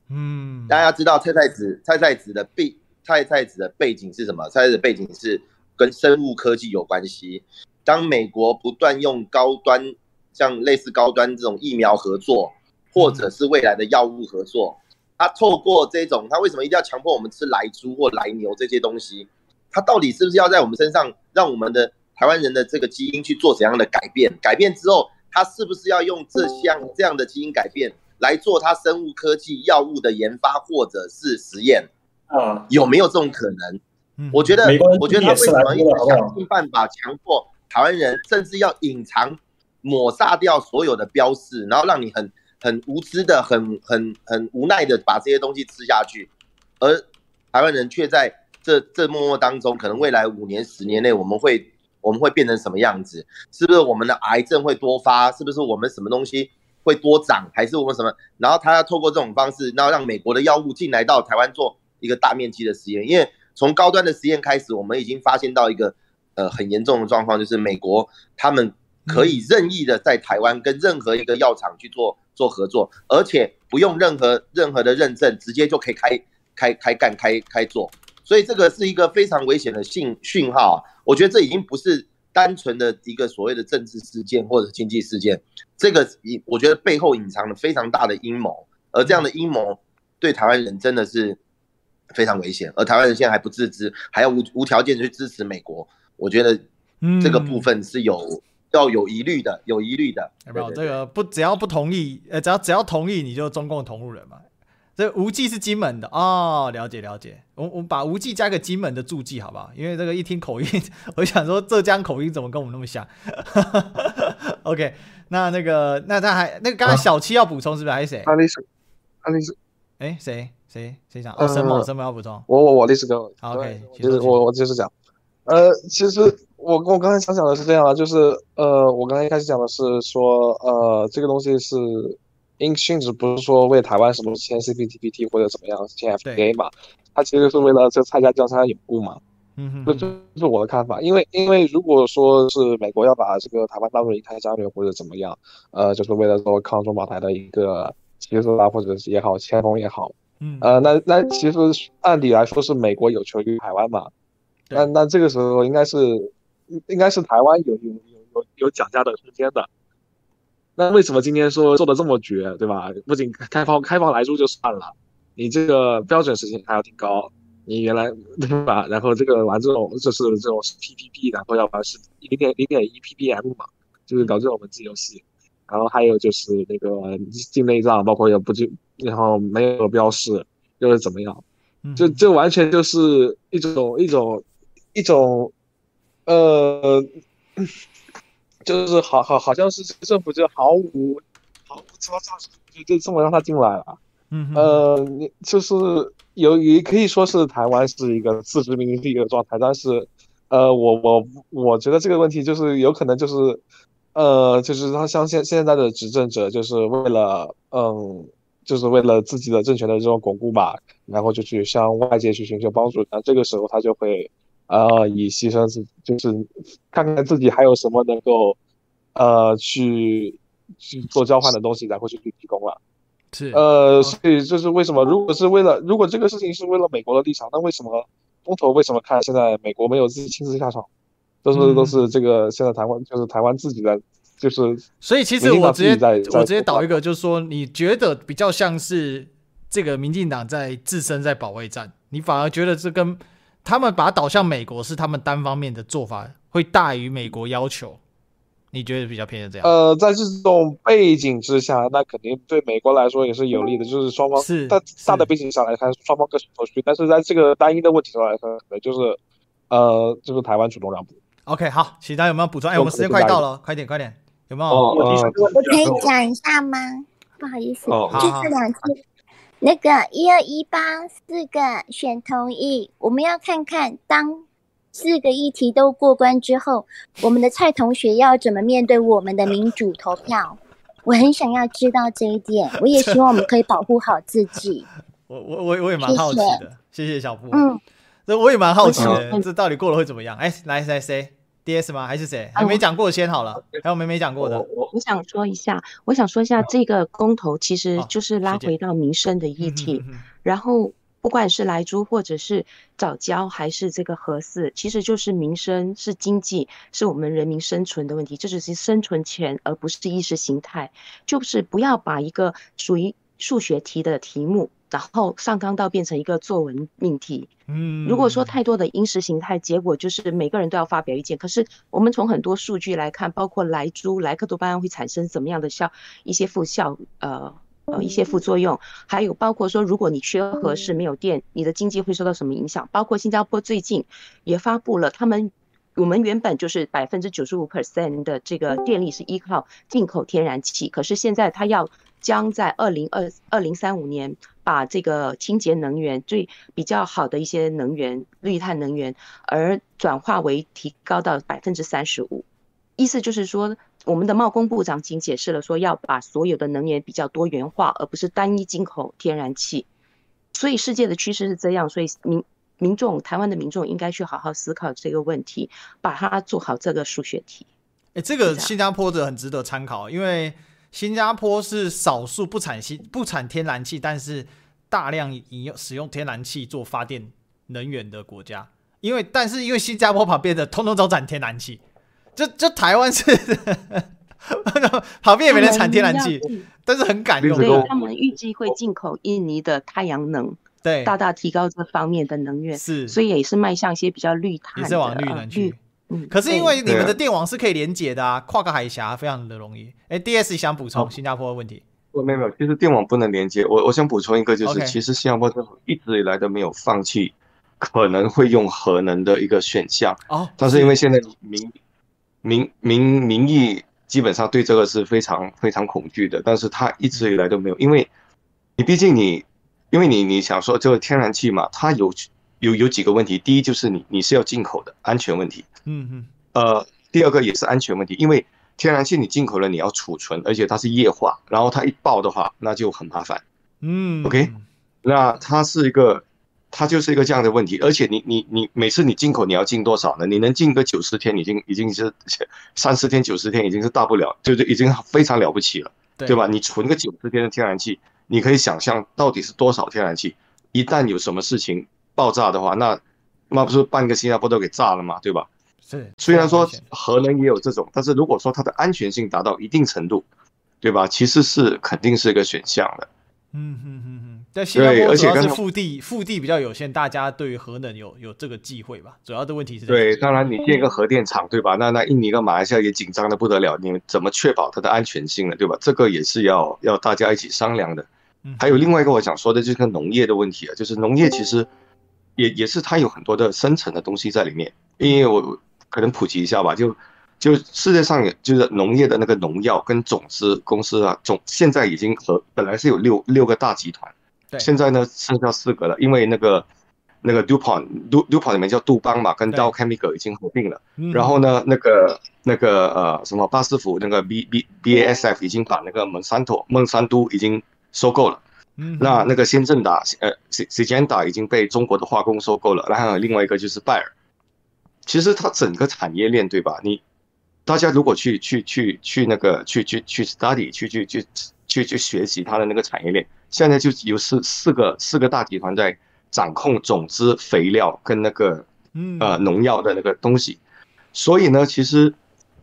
嗯，大家知道菜菜子菜菜子的背菜菜子的背景是什么？菜菜子的背景是。跟生物科技有关系。当美国不断用高端，像类似高端这种疫苗合作，或者是未来的药物合作，它透过这种，它为什么一定要强迫我们吃来猪或来牛这些东西？它到底是不是要在我们身上，让我们的台湾人的这个基因去做怎样的改变？改变之后，它是不是要用这项这样的基因改变来做它生物科技药物的研发或者是实验？啊，有没有这种可能？嗯我觉得，我觉得他为什么一直想尽办法强迫台湾人，甚至要隐藏、抹杀掉所有的标示，然后让你很很无知的、很很很无奈的把这些东西吃下去，而台湾人却在这这默默当中，可能未来五年、十年内，我们会我们会变成什么样子？是不是我们的癌症会多发？是不是我们什么东西会多长？还是我们什么？然后他要透过这种方式，然后让美国的药物进来到台湾做一个大面积的实验，因为。从高端的实验开始，我们已经发现到一个呃很严重的状况，就是美国他们可以任意的在台湾跟任何一个药厂去做做合作，而且不用任何任何的认证，直接就可以开开开干开开做。所以这个是一个非常危险的信讯号啊！我觉得这已经不是单纯的一个所谓的政治事件或者经济事件，这个我觉得背后隐藏了非常大的阴谋，而这样的阴谋对台湾人真的是。非常危险，而台湾人现在还不自知，还要无无条件去支持美国，我觉得这个部分是有、嗯、要有疑虑的，有疑虑的。有没有这个不只要不同意，呃，只要只要同意，你就中共同路人嘛。[laughs] 这无忌是金门的哦，了解了解。我我把无忌加个金门的注记好不好？因为这个一听口音，我想说浙江口音怎么跟我们那么像？[laughs] OK，那那个那他还那个刚才小七要补充是不是？还是谁？安利是安利是哎谁？谁谁讲？哦，什么什么要补充？我我我历史哥。OK，其实我我就是讲，呃，其实我我刚才想讲的是这样啊，就是呃，我刚才一开始讲的是说，呃，这个东西是因性质不是说为台湾什么签 CPTPP 或者怎么样签 FTA 嘛，它其实是为了这蔡家将来的稳固嘛。嗯哼，这这是我的看法。因为因为如果说是美国要把这个台湾当做一台战略或者怎么样，呃，就是为了说抗中保台的一个旗帜啊，或者是也好，前锋也好。嗯，呃，那那其实按理来说是美国有求于台湾嘛，那那这个时候应该是应该是台湾有有有有有讲价的空间的，那为什么今天说做的这么绝，对吧？不仅开放开放来住就算了，你这个标准事情还要定高，你原来对吧？然后这个玩这种就是这种 PPP，然后要玩是零点零点一 ppm 嘛，就是搞这种文字游戏。然后还有就是那个境内账，包括也不进，然后没有标示，又是怎么样？就就完全就是一种一种一种，呃，就是好好好像是政府就毫无毫无招架，就就这么让他进来了。嗯，呃，你就是有也可以说是台湾是一个自殖民地的状态，但是，呃，我我我觉得这个问题就是有可能就是。呃，就是他像现现在的执政者，就是为了，嗯，就是为了自己的政权的这种巩固吧，然后就去向外界去寻求帮助，那这个时候他就会，呃，以牺牲自，就是看看自己还有什么能够，呃，去去做交换的东西，然后去提供了。是，呃，所以就是为什么，如果是为了，如果这个事情是为了美国的立场，那为什么公投为什么看现在美国没有自己亲自下场？都是都是这个，现在台湾就是台湾自己的，就是。所以其实我直接我直接导一个，就是说，你觉得比较像是这个民进党在自身在保卫战，你反而觉得这跟他们把它导向美国是他们单方面的做法会大于美国要求，你觉得比较偏向这样？呃，在这种背景之下，那肯定对美国来说也是有利的，就是双方是在大的背景上来看，双方各取所需。但是在这个单一的问题上来看，可能就是呃，就是台湾主动让步。OK，好，其他有没有补充？哎，我们时间快到了，快点快点，有没有？我可以讲一下吗？不好意思，就这两次，那个一二一八四个选同意，我们要看看当四个议题都过关之后，我们的蔡同学要怎么面对我们的民主投票？我很想要知道这一点，我也希望我们可以保护好自己。[laughs] 我我我我也蛮好奇的，谢谢，小布。嗯，这我也蛮好奇的，这到底过了会怎么样？哎，来来谁？D S 吗？还是谁？还没讲过先好了。还有没没讲过的？我我想说一下，我想说一下，这个公投其实就是拉回到民生的议题。然后不管是莱猪，或者是早教，还是这个核四，其实就是民生，是经济，是我们人民生存的问题。这只是生存权，而不是意识形态。就是不要把一个属于数学题的题目。然后上纲到变成一个作文命题。嗯，如果说太多的因时形态，结果就是每个人都要发表意见。可是我们从很多数据来看，包括莱猪、莱克多巴胺会产生怎么样的效，一些副效，呃呃一些副作用，还有包括说，如果你缺合适没有电，你的经济会受到什么影响？包括新加坡最近也发布了，他们我们原本就是百分之九十五 percent 的这个电力是依靠进口天然气，可是现在它要。将在二零二二零三五年把这个清洁能源最比较好的一些能源，绿碳能源，而转化为提高到百分之三十五。意思就是说，我们的贸工部长已经解释了，说要把所有的能源比较多元化，而不是单一进口天然气。所以世界的趋势是这样，所以明民众台湾的民众应该去好好思考这个问题，把它做好这个数学题。哎，这个新加坡的很值得参考，因为。新加坡是少数不产新不产天然气，但是大量引用使用天然气做发电能源的国家。因为但是因为新加坡旁边的通通都产天然气，就就台湾是 [laughs] 旁边也没人产天然气，但是很敢用。对，他们预计会进口印尼的太阳能，对，大大提高这方面的能源。是，所以也是迈向一些比较绿碳的，也是往绿能去。可是因为你们的电网是可以连接的啊，跨个海峡非常的容易。哎，D S 想补充新加坡的问题？我没有没有，其实电网不能连接。我我想补充一个，就是其实新加坡政府一直以来都没有放弃可能会用核能的一个选项。哦，但是因为现在民民民民意基本上对这个是非常非常恐惧的，但是他一直以来都没有，因为你毕竟你因为你你想说这个天然气嘛，它有。有有几个问题，第一就是你你是要进口的安全问题，嗯嗯，呃，第二个也是安全问题，因为天然气你进口了，你要储存，而且它是液化，然后它一爆的话，那就很麻烦，嗯，OK，那它是一个，它就是一个这样的问题，而且你你你每次你进口你要进多少呢？你能进个九十天，已经已经是 [laughs] 三十天九十天已经是大不了，就是已经非常了不起了，对，对吧？你存个九十天的天然气，你可以想象到底是多少天然气，一旦有什么事情。爆炸的话，那那不是半个新加坡都给炸了吗？对吧？是。虽然说核能也有这种，但是如果说它的安全性达到一定程度，对吧？其实是肯定是一个选项的。嗯嗯嗯嗯。在新加坡主要是腹地，腹地比较有限，大家对于核能有有这个忌讳吧？主要的问题是。对，当然你建一个核电厂，对吧？那那印尼跟马来西亚也紧张的不得了，你们怎么确保它的安全性呢？对吧？这个也是要要大家一起商量的。还有另外一个我想说的就是农业的问题啊，就是农业其实。也也是它有很多的深层的东西在里面，因为我可能普及一下吧，就就世界上也就是农业的那个农药跟种子公司啊，种现在已经和本来是有六六个大集团，对，现在呢剩下四个了，因为那个那个 DuPont Du DuPont 里面叫杜邦嘛，跟 Dow Chemical 已经合并了，然后呢那个那个呃什么巴斯夫那个 B B B A S F 已经把那个蒙山托孟山都已经收购了。嗯，那那个先正达，呃，C C 捷达已经被中国的化工收购了，然后还有另外一个就是拜耳。其实它整个产业链，对吧？你大家如果去去去去那个去去去 study 去去去去去学习它的那个产业链，现在就有四四个四个大集团在掌控种子、肥料跟那个呃农药的那个东西。所以呢，其实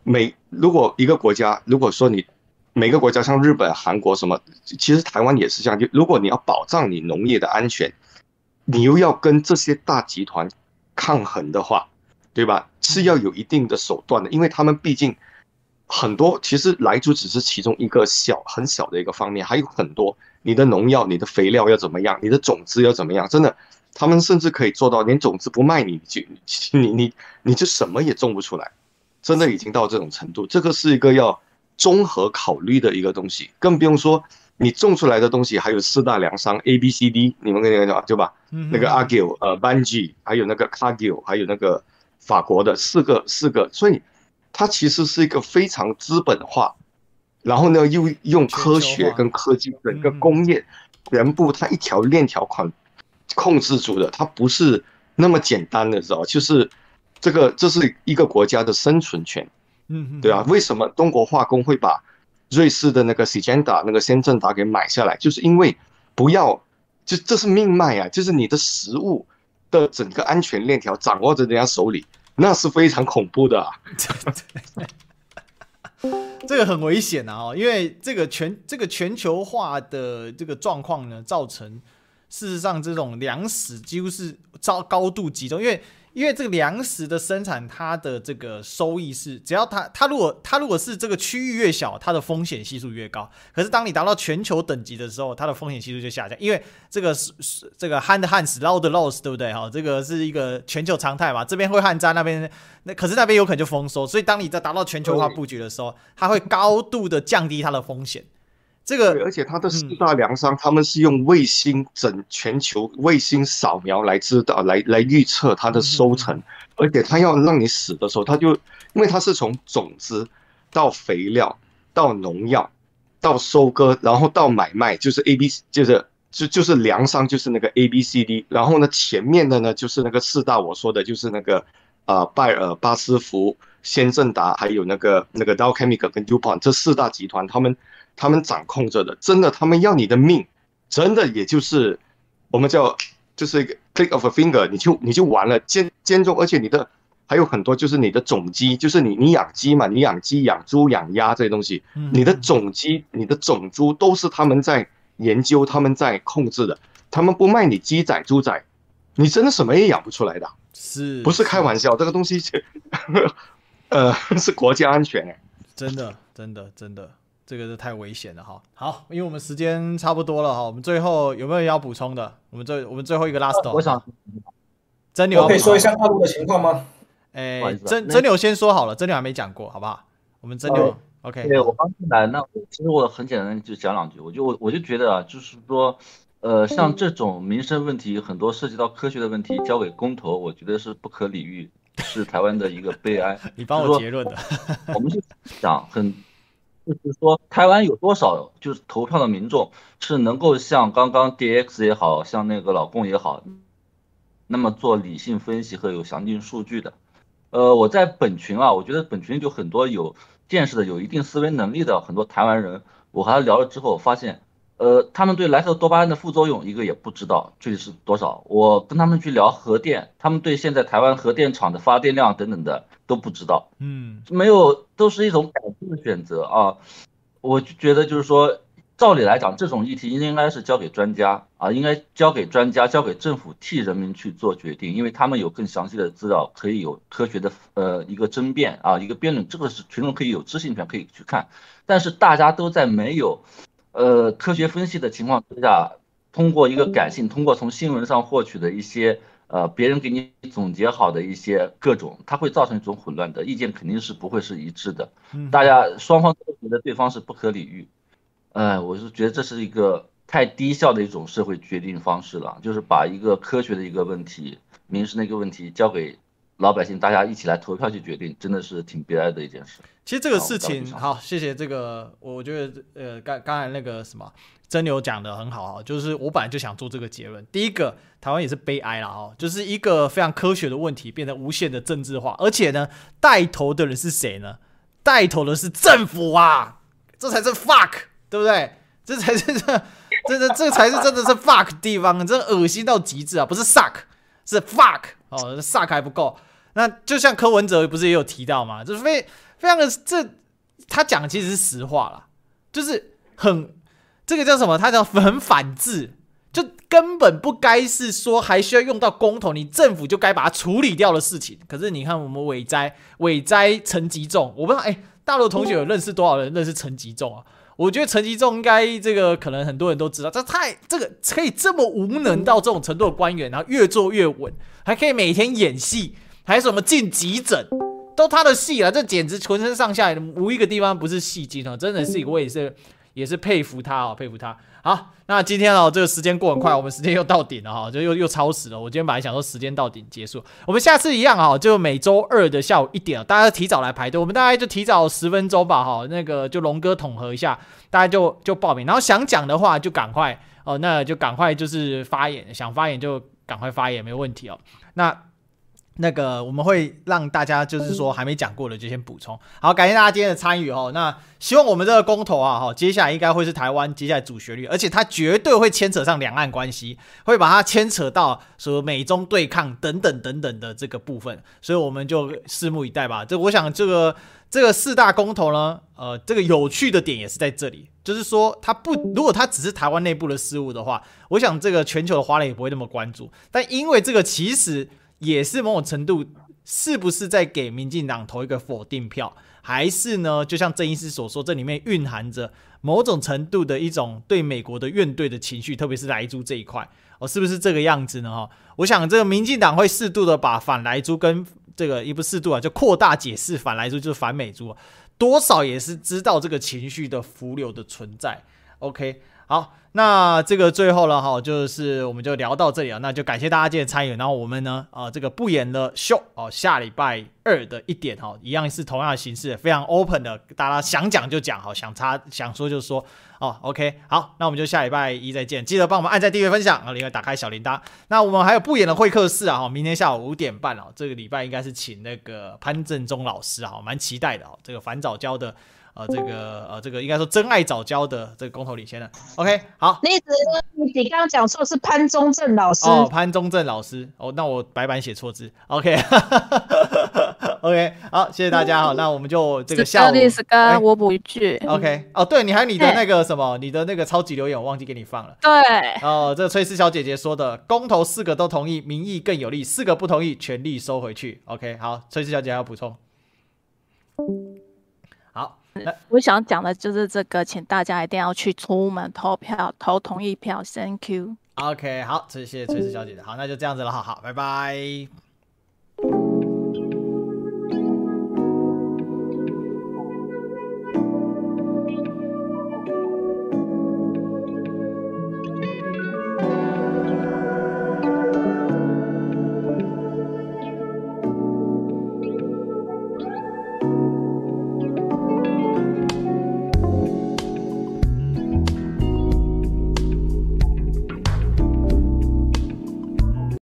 每如果一个国家，如果说你每个国家像日本、韩国什么，其实台湾也是这样。就如果你要保障你农业的安全，你又要跟这些大集团抗衡的话，对吧？是要有一定的手段的，因为他们毕竟很多其实莱猪只是其中一个小很小的一个方面，还有很多你的农药、你的肥料要怎么样，你的种子要怎么样，真的，他们甚至可以做到连种子不卖你，就你你你就什么也种不出来，真的已经到这种程度，这个是一个要综合考虑的一个东西，更不用说你种出来的东西还有四大粮商 A B C D，你们跟那个对吧？那个 Agile 呃 Bunge 还有那个 Cargill，还有那个法国的四个四个，所以。它其实是一个非常资本化，然后呢，又用科学跟科技整个工业全部它一条链条款控制住的，它不是那么简单的，知道就是这个这是一个国家的生存权，嗯，对啊，为什么中国化工会把瑞士的那个 Syngenta 那个先正达给买下来？就是因为不要，就这是命脉啊，就是你的食物的整个安全链条掌握在人家手里。那是非常恐怖的，[laughs] 这个很危险啊！因为这个全这个全球化的这个状况呢，造成事实上这种粮食几乎是遭高度集中，因为。因为这个粮食的生产，它的这个收益是，只要它它如果它如果是这个区域越小，它的风险系数越高。可是当你达到全球等级的时候，它的风险系数就下降。因为这个是是这个 hand hands loud loss，对不对？哈，这个是一个全球常态嘛。这边会旱灾，那边那可是那边有可能就丰收。所以当你在达到全球化布局的时候，它会高度的降低它的风险。这个，而且它的四大粮商，他们是用卫星整全球卫星扫描来知道，来来预测它的收成，而且它要让你死的时候，它就因为它是从种子到肥料到农药到收割，然后到买卖，就是 A B，就是就就是粮商就是那个 A B C D，然后呢前面的呢就是那个四大我说的就是那个啊拜尔巴斯夫、先正达，还有那个那个 Dow Chemical 跟 DuPont 这四大集团，他们。他们掌控着的，真的，他们要你的命，真的，也就是我们叫，就是一个 click of a finger，你就你就完了，监监中，而且你的还有很多，就是你的种鸡，就是你你养鸡嘛，你养鸡、养猪、养鸭这些东西，你的种鸡、你的种猪都是他们在研究、他们在控制的，他们不卖你鸡仔、猪仔，你真的什么也养不出来的，是不是开玩笑？这个东西，[laughs] 呃，是国家安全哎，真的，真的，真的。这个是太危险了哈。好，因为我们时间差不多了哈，我们最后有没有要补充的？我们最我们最后一个 last，我想真牛可以说一下大陆的情况吗？哎，真真牛先说好了，真牛还没讲过，好不好？我们真牛，OK。对，我刚进来，那其实我很简单就讲两句，我就我我就觉得啊，就是说，呃，像这种民生问题，很多涉及到科学的问题，交给公投，我觉得是不可理喻，是台湾的一个悲哀。[laughs] 你帮我结论的，我们是想很。就是说，台湾有多少就是投票的民众是能够像刚刚 DX 也好像那个老共也好，那么做理性分析和有详尽数据的？呃，我在本群啊，我觉得本群就很多有见识的、有一定思维能力的很多台湾人，我和他聊了之后发现。呃，他们对莱特多巴胺的副作用一个也不知道，具体是多少。我跟他们去聊核电，他们对现在台湾核电厂的发电量等等的都不知道。嗯，没有，都是一种感性的选择啊。我就觉得就是说，照理来讲，这种议题应该是交给专家啊，应该交给专家，交给政府替人民去做决定，因为他们有更详细的资料，可以有科学的呃一个争辩啊，一个辩论，这个是群众可以有知情权可以去看。但是大家都在没有。呃，科学分析的情况之下，通过一个感性，通过从新闻上获取的一些呃，别人给你总结好的一些各种，它会造成一种混乱的意见，肯定是不会是一致的。大家双方都觉得对方是不可理喻，呃，我是觉得这是一个太低效的一种社会决定方式了，就是把一个科学的一个问题、民生的一个问题交给。老百姓，大家一起来投票去决定，真的是挺悲哀的一件事。其实这个事情，好，谢谢这个，我觉得呃，刚刚才那个什么真牛讲的很好啊，就是我本来就想做这个结论。第一个，台湾也是悲哀了哦，就是一个非常科学的问题变得无限的政治化，而且呢，带头的人是谁呢？带头的是政府啊，这才是 fuck，对不对？这才是这，这这这才是真的是 fuck 地方，真恶心到极致啊！不是 suck，是 fuck。哦，suck 还不够，那就像柯文哲不是也有提到吗？就是非非常的这，他讲的其实是实话啦，就是很这个叫什么？他讲很反制，就根本不该是说还需要用到公投，你政府就该把它处理掉的事情。可是你看我们伟哉，伟哉层级重，我不知道哎、大陆同学有认识多少人认识陈吉仲啊？我觉得陈吉仲应该这个可能很多人都知道，这太这个可以这么无能到这种程度的官员，然后越做越稳，还可以每天演戏，还什么进急诊，都他的戏了，这简直浑身上下无一个地方不是戏精啊！真的是，我也是也是佩服他哦，佩服他。好，那今天哦，这个时间过很快，我们时间又到顶了哈，就又又超时了。我今天本来想说时间到顶结束，我们下次一样哈，就每周二的下午一点，大家提早来排队，我们大概就提早十分钟吧哈。那个就龙哥统合一下，大家就就报名，然后想讲的话就赶快哦，那就赶快就是发言，想发言就赶快发言，没问题哦。那。那个我们会让大家就是说还没讲过的就先补充。好，感谢大家今天的参与哦。那希望我们这个公投啊，哈，接下来应该会是台湾接下来主旋律，而且它绝对会牵扯上两岸关系，会把它牵扯到说美中对抗等等等等的这个部分，所以我们就拭目以待吧。这我想这个这个四大公投呢，呃，这个有趣的点也是在这里，就是说它不，如果它只是台湾内部的事务的话，我想这个全球的华人也不会那么关注。但因为这个其实。也是某种程度，是不是在给民进党投一个否定票，还是呢？就像郑医师所说，这里面蕴含着某种程度的一种对美国的怨怼的情绪，特别是莱猪这一块，哦，是不是这个样子呢？哈，我想这个民进党会适度的把反莱猪跟这个也不适度啊，就扩大解释反来猪就是反美猪，多少也是知道这个情绪的浮流的存在。OK，好。那这个最后了哈，就是我们就聊到这里啊，那就感谢大家今天参与，然后我们呢，啊，这个不演的秀哦，下礼拜二的一点哈，一样是同样的形式，非常 open 的，大家想讲就讲，好，想插想说就说哦，OK，好，那我们就下礼拜一再见，记得帮我们按赞、订阅、分享啊，另外打开小铃铛。那我们还有不演的会客室啊，哈，明天下午五点半哦，这个礼拜应该是请那个潘正中老师啊，蛮期待的哦，这个反早教的。呃，这个呃，这个应该说真爱早教的这个公投领先了，OK，好。你你你刚刚讲错是潘宗正老师。哦，潘宗正老师。哦，那我白板写错字，OK，OK，[laughs] okay, 好，谢谢大家哈，那我们就这个下午，是跟我补一句，OK，哦，对，你还有你的那个什么，你的那个超级留言我忘记给你放了，对，哦，这个崔氏小姐姐说的，公投四个都同意，民意更有利，四个不同意，全力收回去，OK，好，崔氏小姐还要补充。我想讲的就是这个，请大家一定要去出门投票，投同意票。Thank you。OK，好，谢谢崔氏小姐姐。好，那就这样子了，好好，拜拜。